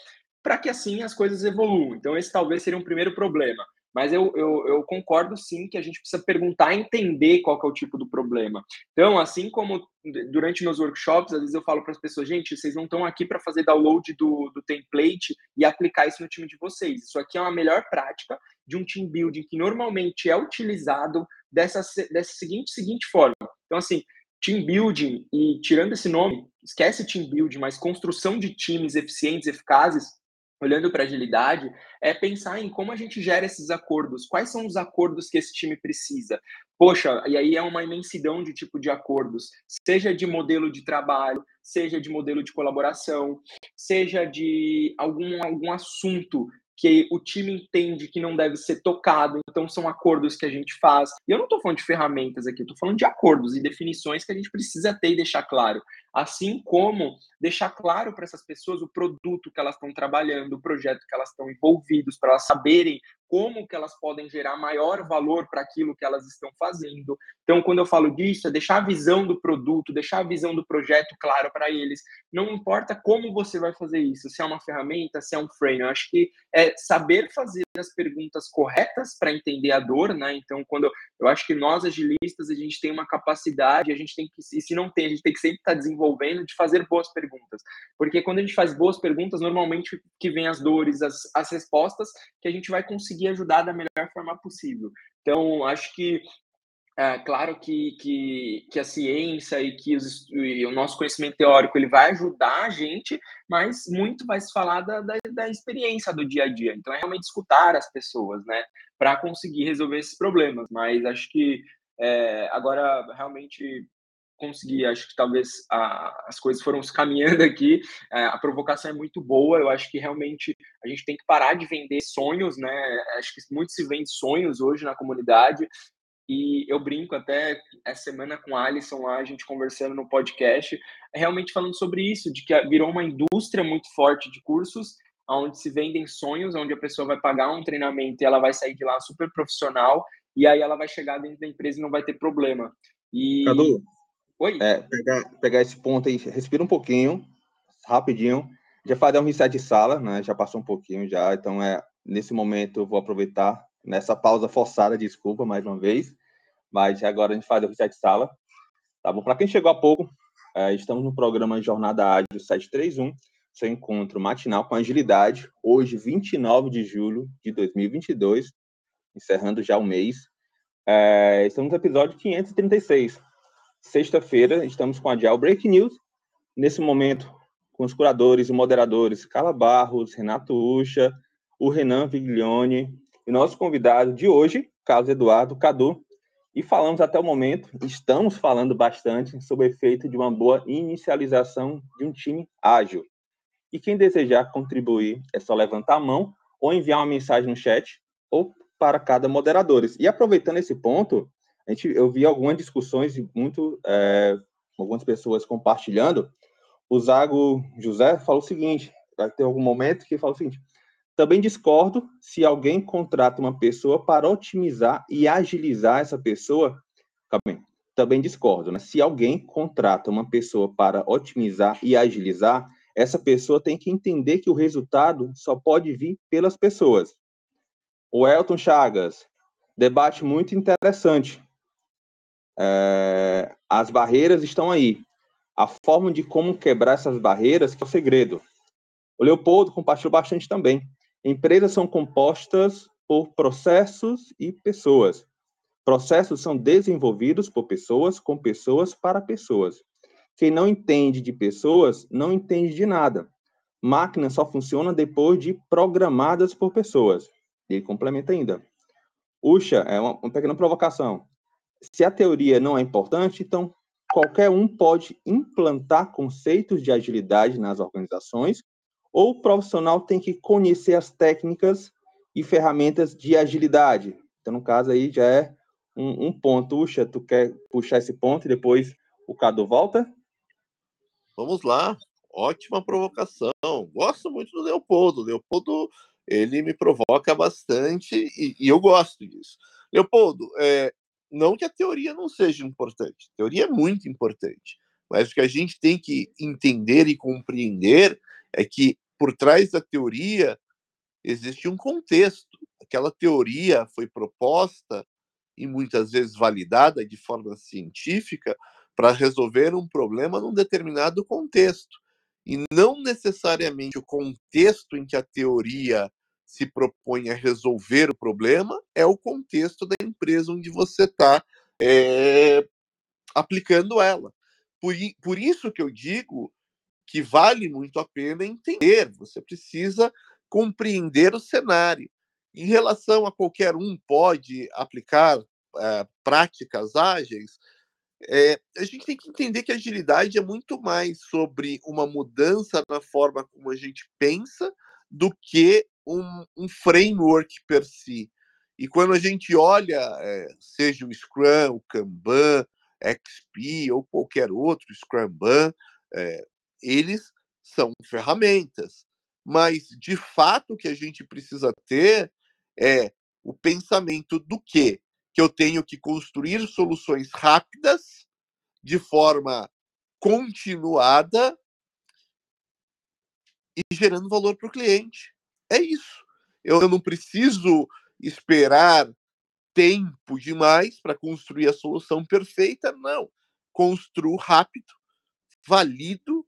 para que assim as coisas evoluam. Então, esse talvez seria um primeiro problema. Mas eu, eu, eu, concordo sim que a gente precisa perguntar entender qual é o tipo do problema. Então, assim como durante meus workshops, às vezes eu falo para as pessoas, gente, vocês não estão aqui para fazer download do, do template e aplicar isso no time de vocês. Isso aqui é uma melhor prática de um team building que normalmente é utilizado dessa, dessa seguinte, seguinte forma. Então, assim, team building, e tirando esse nome, esquece team building, mas construção de times eficientes, eficazes, olhando para agilidade, é pensar em como a gente gera esses acordos, quais são os acordos que esse time precisa. Poxa, e aí é uma imensidão de tipo de acordos, seja de modelo de trabalho, seja de modelo de colaboração, seja de algum, algum assunto que o time entende que não deve ser tocado, então são acordos que a gente faz. E eu não estou falando de ferramentas aqui, estou falando de acordos e definições que a gente precisa ter e deixar claro. Assim como deixar claro para essas pessoas o produto que elas estão trabalhando, o projeto que elas estão envolvidos, para elas saberem como que elas podem gerar maior valor para aquilo que elas estão fazendo. Então, quando eu falo disso, é deixar a visão do produto, deixar a visão do projeto claro para eles. Não importa como você vai fazer isso, se é uma ferramenta, se é um frame. Eu acho que é saber fazer as perguntas corretas para entender a dor, né? Então, quando eu, acho que nós agilistas a gente tem uma capacidade, a gente tem que e se não tem, a gente tem que sempre estar tá desenvolvendo de fazer boas perguntas, porque quando a gente faz boas perguntas, normalmente que vem as dores, as, as respostas que a gente vai conseguir ajudar da melhor forma possível. Então, acho que é claro que, que, que a ciência e que os, e o nosso conhecimento teórico ele vai ajudar a gente, mas muito vai se falar da, da, da experiência do dia a dia. Então, é realmente escutar as pessoas, né, para conseguir resolver esses problemas. Mas acho que é, agora realmente consegui, acho que talvez a, as coisas foram se caminhando aqui, é, a provocação é muito boa, eu acho que realmente a gente tem que parar de vender sonhos, né, acho que muito se vende sonhos hoje na comunidade, e eu brinco até essa semana com a Alisson lá, a gente conversando no podcast, realmente falando sobre isso, de que virou uma indústria muito forte de cursos, onde se vendem sonhos, onde a pessoa vai pagar um treinamento e ela vai sair de lá super profissional, e aí ela vai chegar dentro da empresa e não vai ter problema. E... Cadu, Oi? É, pegar, pegar esse ponto aí, respira um pouquinho, rapidinho, já fazer um reset de sala, né? Já passou um pouquinho já, então é nesse momento eu vou aproveitar nessa pausa forçada, desculpa mais uma vez, mas agora a gente faz o reset de sala. Tá bom? Para quem chegou há pouco, é, estamos no programa Jornada Ágil 731, seu encontro matinal com agilidade, hoje, 29 de julho de 2022, encerrando já o mês. É, estamos no episódio 536. Sexta-feira, estamos com a Agile Break News. Nesse momento, com os curadores e moderadores Carla Barros, Renato Ucha, o Renan Viglione e nosso convidado de hoje, Carlos Eduardo Cadu. E falamos até o momento, estamos falando bastante sobre o efeito de uma boa inicialização de um time ágil. E quem desejar contribuir é só levantar a mão ou enviar uma mensagem no chat ou para cada moderador. E aproveitando esse ponto, a gente, eu vi algumas discussões de muito é, algumas pessoas compartilhando. O Zago José falou o seguinte: vai ter algum momento que fala o seguinte. Também discordo se alguém contrata uma pessoa para otimizar e agilizar essa pessoa. Também discordo, né? Se alguém contrata uma pessoa para otimizar e agilizar, essa pessoa tem que entender que o resultado só pode vir pelas pessoas. O Elton Chagas, debate muito interessante. É, as barreiras estão aí. A forma de como quebrar essas barreiras que é o segredo. O Leopoldo compartilhou bastante também. Empresas são compostas por processos e pessoas. Processos são desenvolvidos por pessoas, com pessoas, para pessoas. Quem não entende de pessoas não entende de nada. Máquina só funciona depois de programadas por pessoas. Ele complementa ainda. Uxa, é uma, uma pequena provocação. Se a teoria não é importante, então qualquer um pode implantar conceitos de agilidade nas organizações, ou o profissional tem que conhecer as técnicas e ferramentas de agilidade. Então, no caso aí, já é um, um ponto. Uxa, tu quer puxar esse ponto e depois o Cadu volta? Vamos lá, ótima provocação. Gosto muito do Leopoldo. Leopoldo, ele me provoca bastante e, e eu gosto disso. Leopoldo, é, não que a teoria não seja importante, a teoria é muito importante, mas o que a gente tem que entender e compreender é que por trás da teoria existe um contexto. Aquela teoria foi proposta e muitas vezes validada de forma científica para resolver um problema num determinado contexto. E não necessariamente o contexto em que a teoria se propõe a resolver o problema é o contexto da empresa onde você está é, aplicando ela. Por, por isso que eu digo que vale muito a pena entender, você precisa compreender o cenário. Em relação a qualquer um pode aplicar é, práticas ágeis, é, a gente tem que entender que agilidade é muito mais sobre uma mudança na forma como a gente pensa do que um, um framework per si. E quando a gente olha, é, seja o Scrum, o Kanban, XP ou qualquer outro Scrumban, é, eles são ferramentas. Mas, de fato, o que a gente precisa ter é o pensamento do quê? que eu tenho que construir soluções rápidas, de forma continuada e gerando valor para o cliente. É isso. Eu não preciso esperar tempo demais para construir a solução perfeita, não. Construo rápido, valido,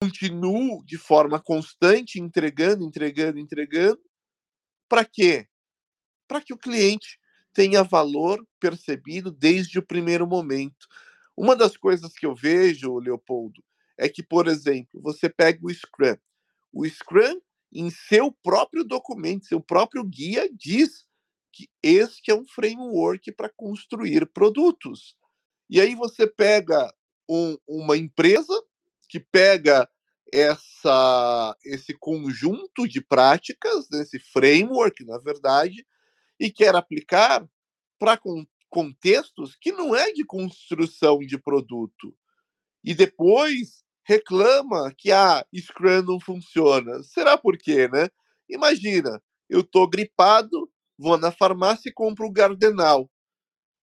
continuo de forma constante, entregando, entregando, entregando. Para quê? Para que o cliente tenha valor percebido desde o primeiro momento. Uma das coisas que eu vejo, Leopoldo, é que, por exemplo, você pega o Scrum. O Scrum, em seu próprio documento, seu próprio guia, diz que este é um framework para construir produtos. E aí você pega um, uma empresa que pega essa, esse conjunto de práticas, esse framework, na verdade, e quer aplicar para contextos que não é de construção de produto. E depois reclama que a ah, Scrum não funciona. Será por quê, né? Imagina, eu tô gripado, vou na farmácia e compro o Gardenal.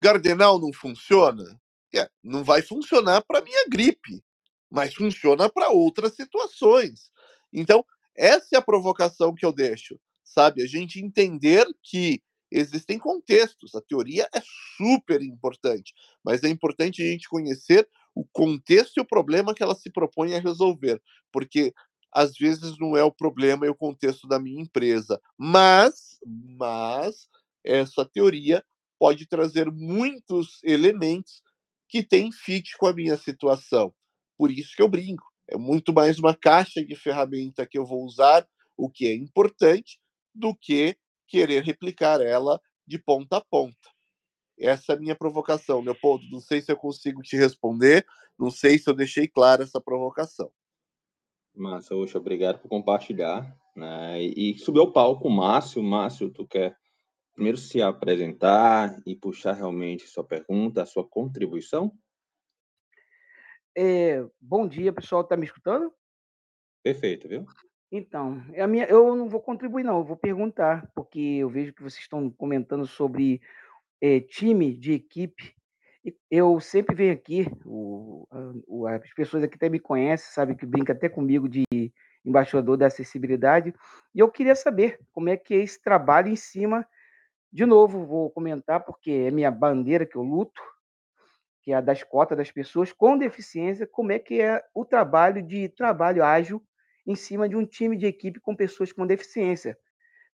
Gardenal não funciona? É, não vai funcionar para minha gripe, mas funciona para outras situações. Então, essa é a provocação que eu deixo, sabe? A gente entender que existem contextos. A teoria é super importante, mas é importante a gente conhecer o contexto e o problema que ela se propõe a resolver, porque às vezes não é o problema e o contexto da minha empresa. Mas, mas essa teoria pode trazer muitos elementos que têm fit com a minha situação. Por isso que eu brinco. É muito mais uma caixa de ferramenta que eu vou usar, o que é importante, do que querer replicar ela de ponta a ponta. Essa é a minha provocação, Leopoldo. Não sei se eu consigo te responder, não sei se eu deixei clara essa provocação. Massa, Oxa, obrigado por compartilhar. Né? E subiu ao palco, Márcio. Márcio, tu quer primeiro se apresentar e puxar realmente sua pergunta, a sua contribuição? É, bom dia, pessoal. Está me escutando? Perfeito, viu? Então, é a minha, eu não vou contribuir, não, eu vou perguntar, porque eu vejo que vocês estão comentando sobre é, time de equipe. Eu sempre venho aqui, o, o, as pessoas aqui até me conhecem, sabe que brinca até comigo de embaixador da acessibilidade, e eu queria saber como é que é esse trabalho em cima. De novo, vou comentar, porque é minha bandeira que eu luto, que é a das cotas das pessoas com deficiência, como é que é o trabalho de trabalho ágil em cima de um time de equipe com pessoas com deficiência.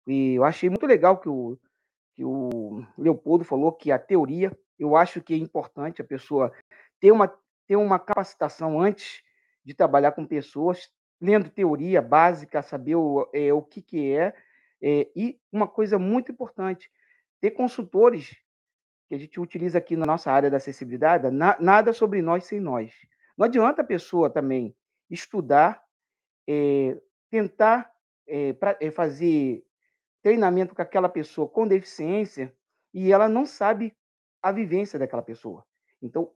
E eu achei muito legal que o, que o Leopoldo falou que a teoria, eu acho que é importante a pessoa ter uma, ter uma capacitação antes de trabalhar com pessoas, lendo teoria básica, saber o, é, o que, que é, é, e uma coisa muito importante, ter consultores que a gente utiliza aqui na nossa área da acessibilidade, na, nada sobre nós sem nós. Não adianta a pessoa também estudar, é, tentar é, pra, é, fazer treinamento com aquela pessoa com deficiência e ela não sabe a vivência daquela pessoa. Então,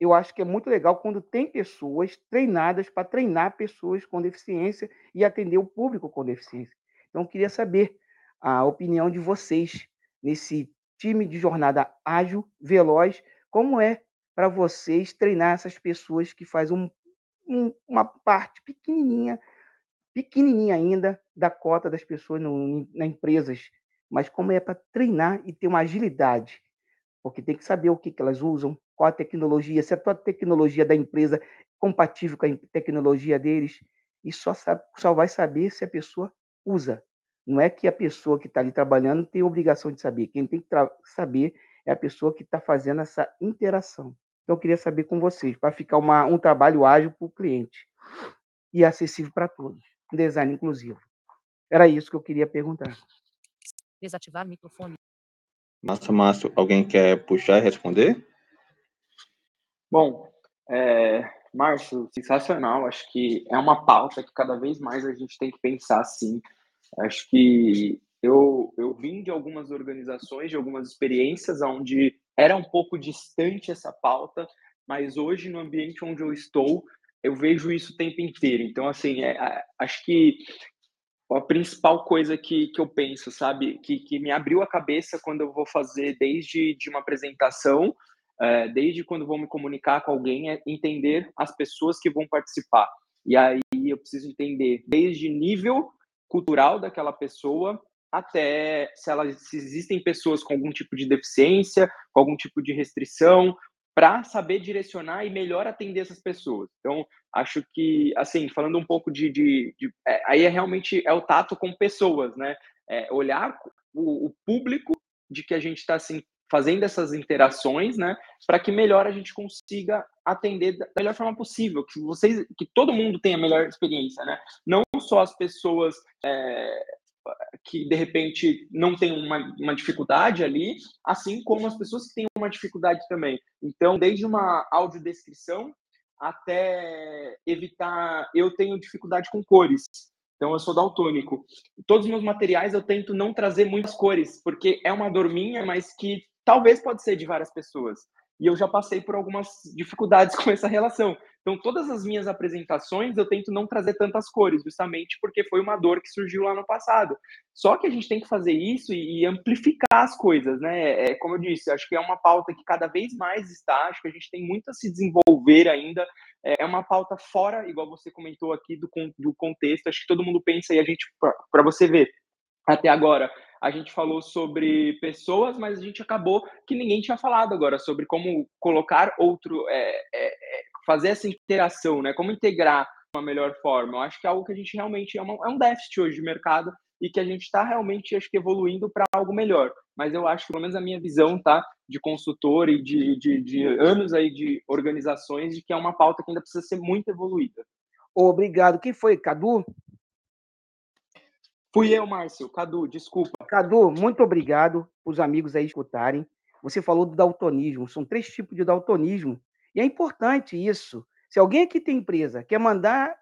eu acho que é muito legal quando tem pessoas treinadas para treinar pessoas com deficiência e atender o público com deficiência. Então, queria saber a opinião de vocês nesse time de jornada ágil, veloz, como é para vocês treinar essas pessoas que fazem um, um, uma parte pequenininha, pequenininha ainda da cota das pessoas no, na empresas, mas como é para treinar e ter uma agilidade, porque tem que saber o que, que elas usam, qual a tecnologia, se a tua tecnologia da empresa é compatível com a tecnologia deles, e só, sabe, só vai saber se a pessoa usa. Não é que a pessoa que está ali trabalhando tem obrigação de saber. Quem tem que saber é a pessoa que está fazendo essa interação. Então, eu queria saber com vocês, para ficar uma, um trabalho ágil para o cliente e acessível para todos. Design inclusivo. Era isso que eu queria perguntar. Desativar microfone. Massa, Márcio, alguém quer puxar e responder? Bom, é, Márcio, sensacional. Acho que é uma pauta que cada vez mais a gente tem que pensar assim Acho que eu, eu vim de algumas organizações, de algumas experiências onde era um pouco distante essa pauta, mas hoje no ambiente onde eu estou, eu vejo isso o tempo inteiro. Então, assim, é, acho que a principal coisa que, que eu penso, sabe, que, que me abriu a cabeça quando eu vou fazer desde de uma apresentação, é, desde quando vou me comunicar com alguém, é entender as pessoas que vão participar. E aí eu preciso entender desde nível cultural daquela pessoa até se, ela, se existem pessoas com algum tipo de deficiência, com algum tipo de restrição, para saber direcionar e melhor atender essas pessoas. Então, acho que, assim, falando um pouco de. de, de é, aí é realmente é o tato com pessoas, né? É olhar o, o, público de que a gente está assim, fazendo essas interações, né, para que melhor a gente consiga atender da melhor forma possível, que vocês, que todo mundo tenha a melhor experiência, né? Não só as pessoas é, que de repente não têm uma, uma dificuldade ali, assim como as pessoas que têm uma dificuldade também. Então, desde uma audiodescrição até evitar, eu tenho dificuldade com cores. Então, eu sou daltônico. Todos os meus materiais eu tento não trazer muitas cores, porque é uma dor minha, mas que talvez pode ser de várias pessoas. E eu já passei por algumas dificuldades com essa relação. Então, todas as minhas apresentações eu tento não trazer tantas cores, justamente porque foi uma dor que surgiu lá no passado. Só que a gente tem que fazer isso e, amplificar as coisas, né? É, como eu disse, acho que é uma pauta que cada vez mais está, acho que a gente tem muito a se desenvolver ainda. É, é uma pauta fora, igual você comentou aqui, do, do contexto. Acho que todo mundo pensa e a gente, para você ver, até agora, a gente falou sobre pessoas, mas a gente acabou que ninguém tinha falado agora sobre como colocar outro, é, é, é, fazer essa interação, né? Como integrar uma melhor forma. Eu acho que é algo que a gente realmente é, uma, é um déficit hoje de mercado e que a gente está realmente, acho que, evoluindo para algo melhor. Mas eu acho pelo menos a minha visão, tá, de consultor e de, de, de anos aí de organizações, de que é uma pauta que ainda precisa ser muito evoluída. Obrigado. Quem foi? Cadu? Fui eu, Márcio. Cadu, desculpa. Cadu, muito obrigado os amigos aí escutarem. Você falou do daltonismo. São três tipos de daltonismo. E é importante isso. Se alguém aqui tem empresa, quer mandar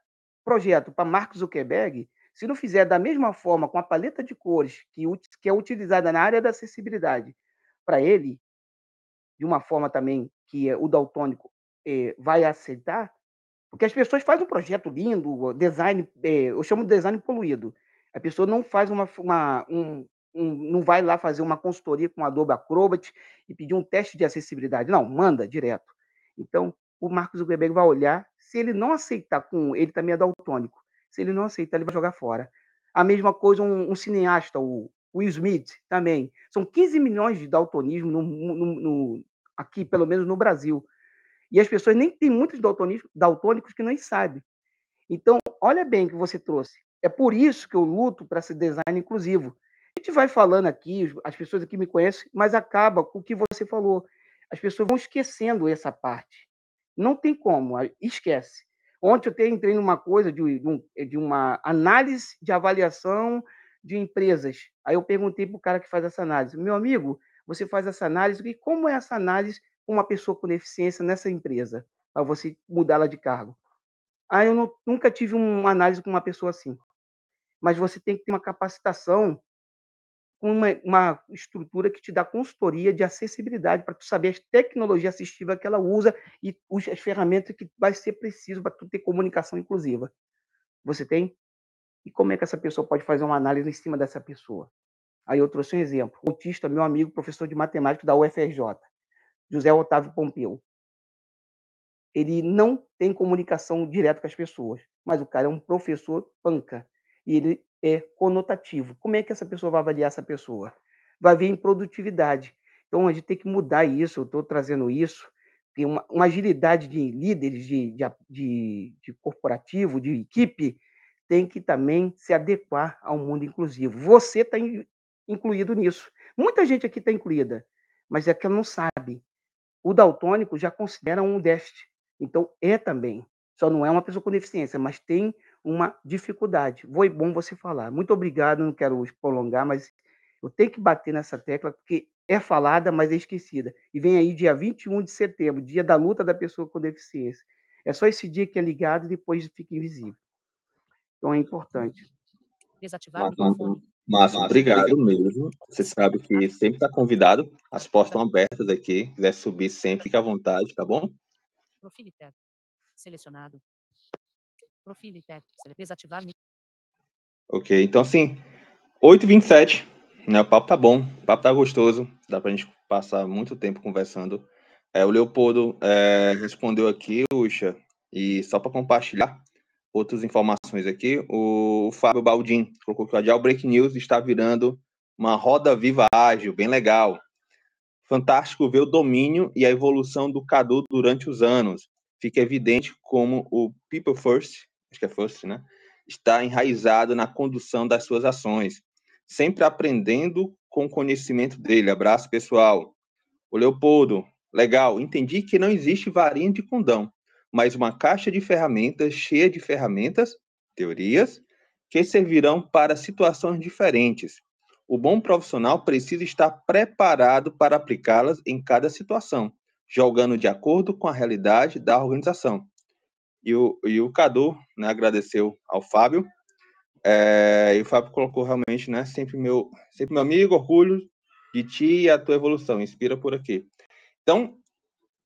projeto para Mark Zuckerberg, se não fizer da mesma forma, com a paleta de cores que, que é utilizada na área da acessibilidade para ele, de uma forma também que o daltônico eh, vai aceitar, porque as pessoas fazem um projeto lindo, design, eh, eu chamo de design poluído. A pessoa não faz uma, uma um, um, não vai lá fazer uma consultoria com Adobe Acrobat e pedir um teste de acessibilidade. Não, manda direto. Então, o Marcos Zuckerberg vai olhar, se ele não aceitar com ele também é daltônico, se ele não aceitar, ele vai jogar fora. A mesma coisa um, um cineasta, o Will Smith, também. São 15 milhões de daltonismo no, no, no, aqui, pelo menos no Brasil. E as pessoas nem têm muitos daltônicos que nem sabem. Então, olha bem o que você trouxe. É por isso que eu luto para esse design inclusivo. A gente vai falando aqui, as pessoas aqui me conhecem, mas acaba com o que você falou. As pessoas vão esquecendo essa parte. Não tem como, esquece. Ontem eu entrei numa coisa de, de uma análise de avaliação de empresas. Aí eu perguntei para o cara que faz essa análise, meu amigo, você faz essa análise, e como é essa análise com uma pessoa com deficiência nessa empresa, para você mudá-la de cargo? Aí eu não, nunca tive uma análise com uma pessoa assim. Mas você tem que ter uma capacitação com uma, uma, estrutura que te dá consultoria de acessibilidade para tu saber as tecnologias assistivas que ela usa e as ferramentas que vai ser preciso para tu ter comunicação inclusiva. Você tem? E como é que essa pessoa pode fazer uma análise em cima dessa pessoa? Aí eu trouxe um exemplo. Autista, meu amigo, professor de matemática da UFRJ, José Otávio Pompeu. Ele não tem comunicação direta com as pessoas, mas o cara é um professor panca. E ele é conotativo. Como é que essa pessoa vai avaliar essa pessoa? Vai ver em produtividade. Então, a gente tem que mudar isso, eu estou trazendo isso, tem uma, uma, agilidade de líderes de, de, de, de corporativo, de equipe, tem que também se adequar ao mundo inclusivo. Você está incluído nisso. Muita gente aqui está incluída, mas é que ela não sabe. O daltônico já considera um déficit. Então, é também. Só não é uma pessoa com deficiência, mas tem uma dificuldade. Foi bom você falar. Muito obrigado, não quero prolongar, mas eu tenho que bater nessa tecla, porque é falada, mas é esquecida. E vem aí dia 21 de setembro, dia da luta da pessoa com deficiência. É só esse dia que é ligado e depois fica invisível. Então é importante. Desativar o. Márcio, obrigado mesmo. Você sabe que sempre está convidado. As portas estão abertas aqui. quiser subir sempre, fique à vontade, tá bom? Profile. Selecionado. Profile tab. Desativar. Ok, então assim, 8h27, né? O papo tá bom, o papo tá gostoso, dá pra gente passar muito tempo conversando. É, o Leopoldo é, respondeu aqui, Uxa, e só para compartilhar outras informações aqui, o Fábio Baldin colocou que o Agile Break News está virando uma roda viva ágil, bem legal. Fantástico ver o domínio e a evolução do Cadu durante os anos. Fica evidente como o People First acho que é First, né? Está enraizado na condução das suas ações, sempre aprendendo com o conhecimento dele. Abraço, pessoal. O Leopoldo, legal, entendi que não existe varinha de condão, mas uma caixa de ferramentas cheia de ferramentas, teorias, que servirão para situações diferentes. O bom profissional precisa estar preparado para aplicá-las em cada situação, jogando de acordo com a realidade da organização. E o, e o Cadu né, agradeceu ao Fábio. É, e o Fábio colocou realmente, né, sempre meu, sempre meu amigo, orgulho de ti e a tua evolução, inspira por aqui. Então,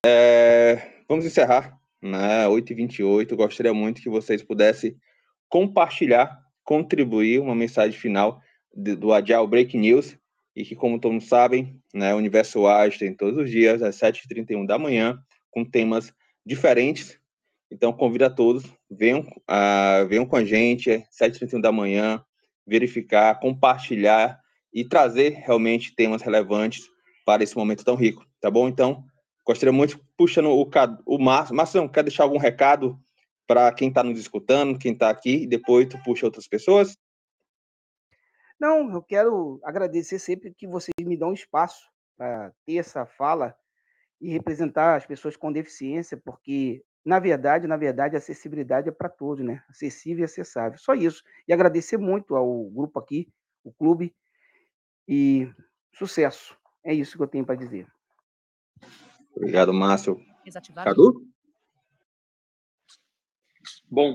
é, vamos encerrar, né, 8h28, gostaria muito que vocês pudessem compartilhar, contribuir uma mensagem final de, do Agile Break News, e que, como todos sabem, né, o Universo Ágil tem todos os dias, às 7h31 da manhã, com temas diferentes, então, convido a todos, venham, uh, venham com a gente, 7h31 da manhã, verificar, compartilhar e trazer realmente temas relevantes para esse momento tão rico, tá bom? Então, gostaria muito, puxando o, o Márcio, Márcio, quer deixar algum recado para quem está nos escutando, quem está aqui, e depois tu puxa outras pessoas? Não, eu quero agradecer sempre que vocês me dão espaço para ter essa fala e representar as pessoas com deficiência, porque na verdade, na verdade, a acessibilidade é para todos, né? Acessível e acessável. Só isso. E agradecer muito ao grupo aqui, o clube, e sucesso. É isso que eu tenho para dizer. Obrigado, Márcio. Cadu? Bom,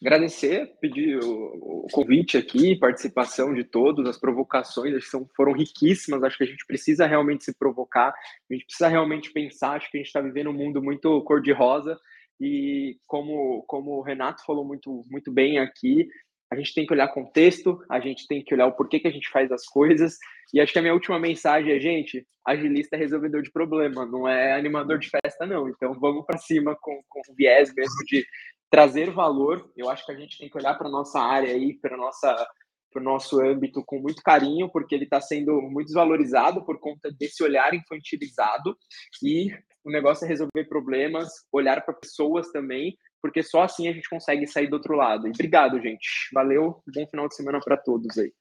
agradecer, pedir o, o convite aqui, participação de todos, as provocações acho que são, foram riquíssimas. Acho que a gente precisa realmente se provocar, a gente precisa realmente pensar. Acho que a gente está vivendo um mundo muito cor-de-rosa e, como, como o Renato falou muito, muito bem aqui, a gente tem que olhar contexto, a gente tem que olhar o porquê que a gente faz as coisas. E acho que a minha última mensagem é, gente, agilista é resolvedor de problema, não é animador de festa, não. Então vamos para cima com, com o viés mesmo de trazer valor. Eu acho que a gente tem que olhar para nossa área aí, para nossa para o nosso âmbito com muito carinho, porque ele está sendo muito desvalorizado por conta desse olhar infantilizado e o negócio é resolver problemas, olhar para pessoas também, porque só assim a gente consegue sair do outro lado. E obrigado, gente. Valeu, bom final de semana para todos aí.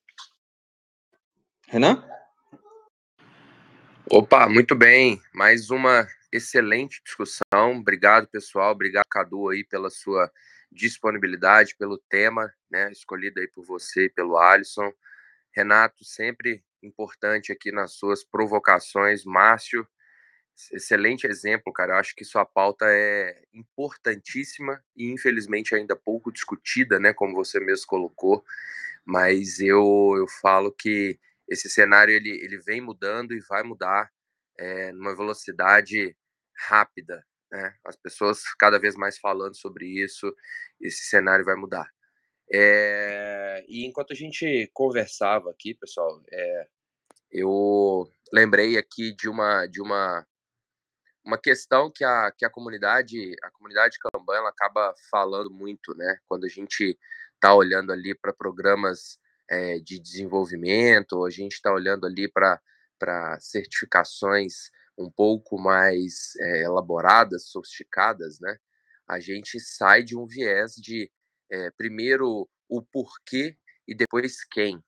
Renan? Opa, muito bem. Mais uma excelente discussão. Obrigado, pessoal. Obrigado, Cadu, aí, pela sua disponibilidade, pelo tema, né, escolhido aí por você e pelo Alisson. Renato, sempre importante aqui nas suas provocações. Márcio, excelente exemplo, cara. Eu acho que sua pauta é importantíssima e infelizmente ainda pouco discutida, né, como você mesmo colocou. Mas eu, eu falo que esse cenário ele, ele vem mudando e vai mudar é, numa velocidade rápida. Né? As pessoas cada vez mais falando sobre isso, esse cenário vai mudar. É, e enquanto a gente conversava aqui, pessoal, é, eu lembrei aqui de uma de uma uma questão que a, que a comunidade a comunidade Kanban ela acaba falando muito, né? Quando a gente está olhando ali para programas é, de desenvolvimento, a gente está olhando ali para para certificações um pouco mais é, elaboradas, sofisticadas, né? A gente sai de um viés de é, primeiro o porquê e depois quem.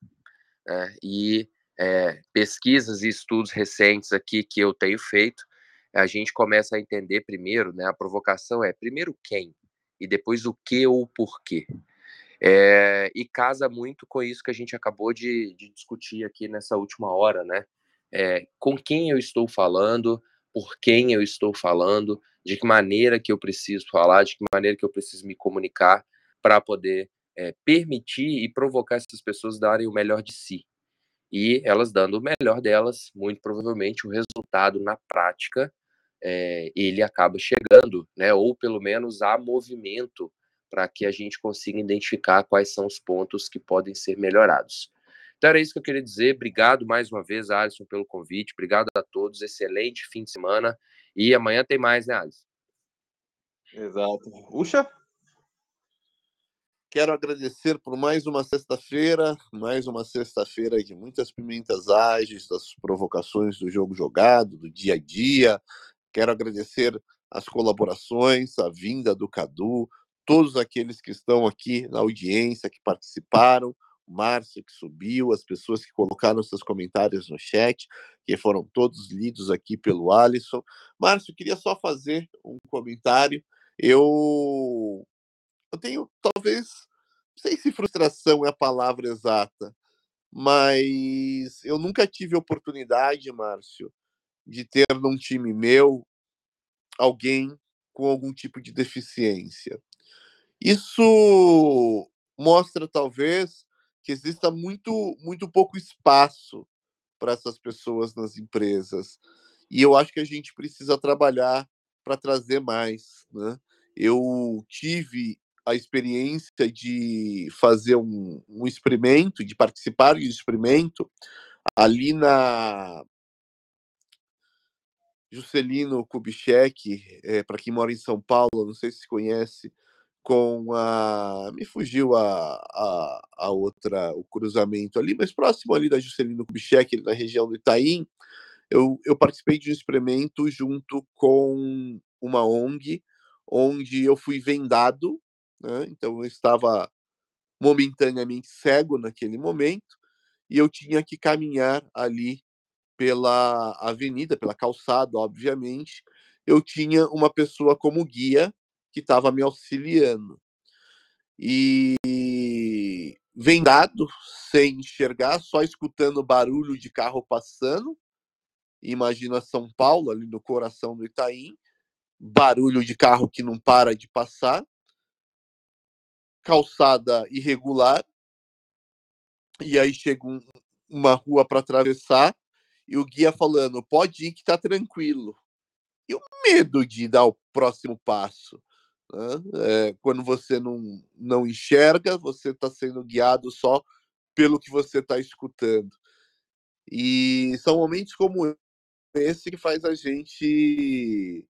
Né? E é, pesquisas e estudos recentes aqui que eu tenho feito, a gente começa a entender primeiro, né? A provocação é primeiro quem e depois o que ou o porquê. É, e casa muito com isso que a gente acabou de, de discutir aqui nessa última hora, né? É, com quem eu estou falando, por quem eu estou falando, de que maneira que eu preciso falar, de que maneira que eu preciso me comunicar para poder é, permitir e provocar essas pessoas darem o melhor de si. E elas dando o melhor delas, muito provavelmente o resultado na prática é, ele acaba chegando, né? Ou pelo menos há movimento para que a gente consiga identificar quais são os pontos que podem ser melhorados. Então era isso que eu queria dizer. Obrigado mais uma vez, Alisson, pelo convite. Obrigado a todos. Excelente fim de semana. E amanhã tem mais, né, Alisson? Exato. Puxa. Quero agradecer por mais uma sexta-feira, mais uma sexta-feira de muitas pimentas ágeis, das provocações do jogo jogado, do dia a dia. Quero agradecer as colaborações, a vinda do Cadu, todos aqueles que estão aqui na audiência, que participaram. Márcio que subiu, as pessoas que colocaram seus comentários no chat, que foram todos lidos aqui pelo Alisson. Márcio, queria só fazer um comentário. Eu, eu tenho, talvez, não sei se frustração é a palavra exata, mas eu nunca tive oportunidade, Márcio, de ter num time meu alguém com algum tipo de deficiência. Isso mostra, talvez, que exista muito, muito pouco espaço para essas pessoas nas empresas. E eu acho que a gente precisa trabalhar para trazer mais. Né? Eu tive a experiência de fazer um, um experimento, de participar de um experimento ali na Juscelino Kubitschek, é, para quem mora em São Paulo, não sei se conhece, com a. Me fugiu a, a, a, outra, o cruzamento ali, mas próximo ali da Juscelino Kubitschek, na região do Itaim, eu, eu participei de um experimento junto com uma ONG, onde eu fui vendado né? então eu estava momentaneamente cego naquele momento e eu tinha que caminhar ali pela avenida, pela calçada, obviamente. Eu tinha uma pessoa como guia que estava me auxiliando. E vendado, sem enxergar, só escutando barulho de carro passando. Imagina São Paulo, ali no coração do Itaim, barulho de carro que não para de passar, calçada irregular, e aí chega um, uma rua para atravessar, e o guia falando: pode ir que tá tranquilo. E o medo de dar o próximo passo. Né? É, quando você não, não enxerga, você está sendo guiado só pelo que você está escutando. E são momentos como esse que faz a gente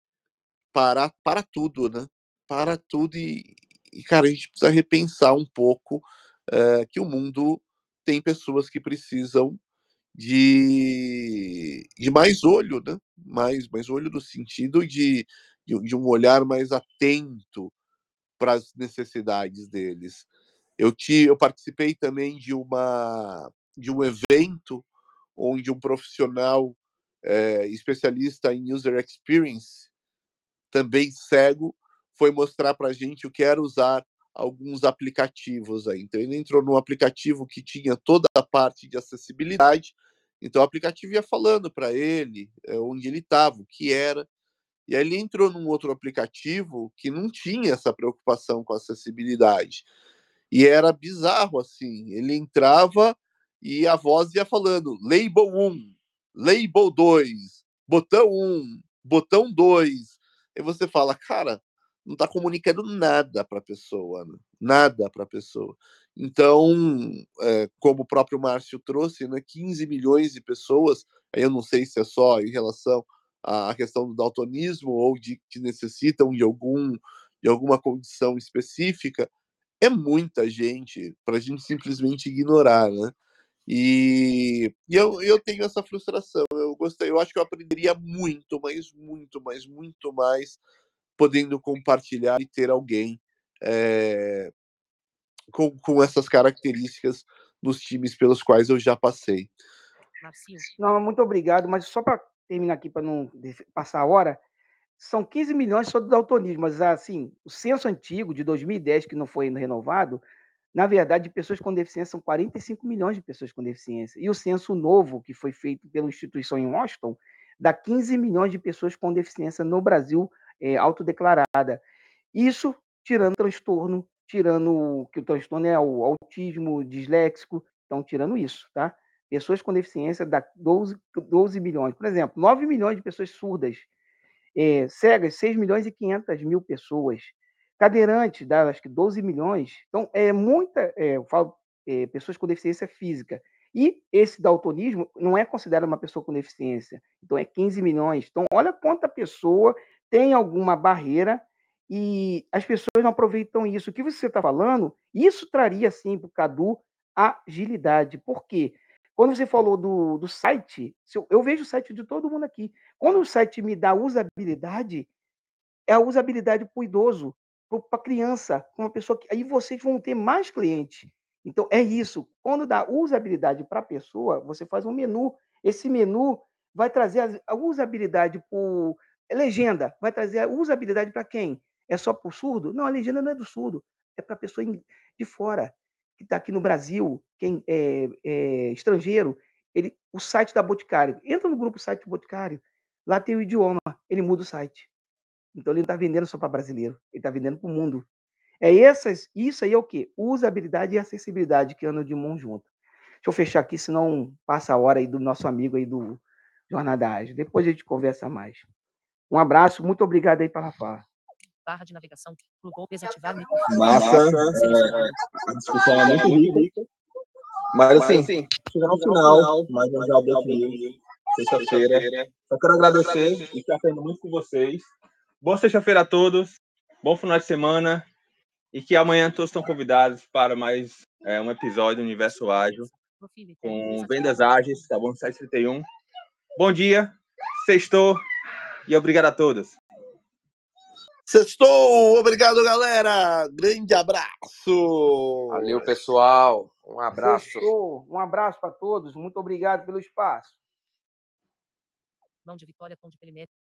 parar para tudo, né? Para tudo e, e cara, a gente precisa repensar um pouco é, que o mundo tem pessoas que precisam de, de mais olho, né? Mais, mais olho no sentido de, de, de um olhar mais atento para as necessidades deles. Eu, te, eu participei também de uma de um evento onde um profissional é, especialista em user experience, também cego, foi mostrar para a gente o que era usar alguns aplicativos aí. Então ele entrou num aplicativo que tinha toda a parte de acessibilidade. Então o aplicativo ia falando para ele é, onde ele estava, o que era. E aí ele entrou num outro aplicativo que não tinha essa preocupação com acessibilidade. E era bizarro assim. Ele entrava e a voz ia falando: label 1, label 2, botão 1, botão 2. E você fala, cara, não está comunicando nada para a pessoa, né? nada para a pessoa. Então, é, como o próprio Márcio trouxe, né, 15 milhões de pessoas, eu não sei se é só em relação à questão do daltonismo ou de que necessitam de algum de alguma condição específica, é muita gente para a gente simplesmente ignorar, né? E, e, eu, eu tenho essa frustração. Eu gostei, eu acho que eu aprenderia muito, mas muito, mas muito mais, podendo compartilhar e ter alguém é, com, com essas características nos times pelos quais eu já passei. Não, muito obrigado, mas só para terminar aqui, para não passar a hora, são 15 milhões só do daltonismo, mas assim, o censo antigo de 2010, que não foi renovado, na verdade, pessoas com deficiência são 45 milhões de pessoas com deficiência. E o censo novo, que foi feito pela instituição em Washington, dá 15 milhões de pessoas com deficiência no Brasil é, autodeclarada. Isso tirando transtorno, tirando que o transtorno é o autismo disléxico, estão tirando isso, tá? Pessoas com deficiência dá 12, 12 milhões. Por exemplo, 9 milhões de pessoas surdas, é, cegas, 6 milhões e 500 mil pessoas Cadeirante dá acho que 12 milhões. Então, é muita, é, eu falo, é, pessoas com deficiência física. E esse daltonismo não é considerado uma pessoa com deficiência. Então, é 15 milhões. Então, olha quanta pessoa tem alguma barreira e as pessoas não aproveitam isso. O que você está falando, isso traria, sim, para o Cadu agilidade. Por quê? Quando você falou do, do site, eu, eu vejo o site de todo mundo aqui. Quando o site me dá usabilidade, é a usabilidade para o idoso para criança, uma pessoa que aí vocês vão ter mais clientes. Então é isso. Quando dá usabilidade para a pessoa, você faz um menu. Esse menu vai trazer a usabilidade por legenda, vai trazer a usabilidade para quem? É só para o surdo? Não, a legenda não é do surdo, é para a pessoa de fora que está aqui no Brasil, quem é, é, estrangeiro. Ele, o site da Boticário, entra no grupo site do Boticário, lá tem o idioma, ele muda o site. Então ele não está vendendo só para brasileiro, ele está vendendo para o mundo. É essas, isso aí é o quê? Usabilidade e acessibilidade que andam de mão junto. Deixa eu fechar aqui, senão passa a hora aí do nosso amigo aí do Jornada Ágil. Depois a gente conversa mais. Um abraço, muito obrigado aí para fala. Barra de navegação, plugou, desativar. Massa, é, a discussão é muito rica. Mas assim, chegando no final, mais um Jalbert News, sexta-feira. Só quero agradecer e estar aprendendo muito com vocês. Boa sexta-feira a todos, bom final de semana e que amanhã todos estão convidados para mais é, um episódio do Universo Ágil com vendas ágeis, tá bom? 731. Bom dia, sextou e obrigado a todos. Sextou! Obrigado, galera! Grande abraço! Valeu, pessoal. Um abraço. Fechou. Um abraço para todos. Muito obrigado pelo espaço. Mão de vitória com de perimetro.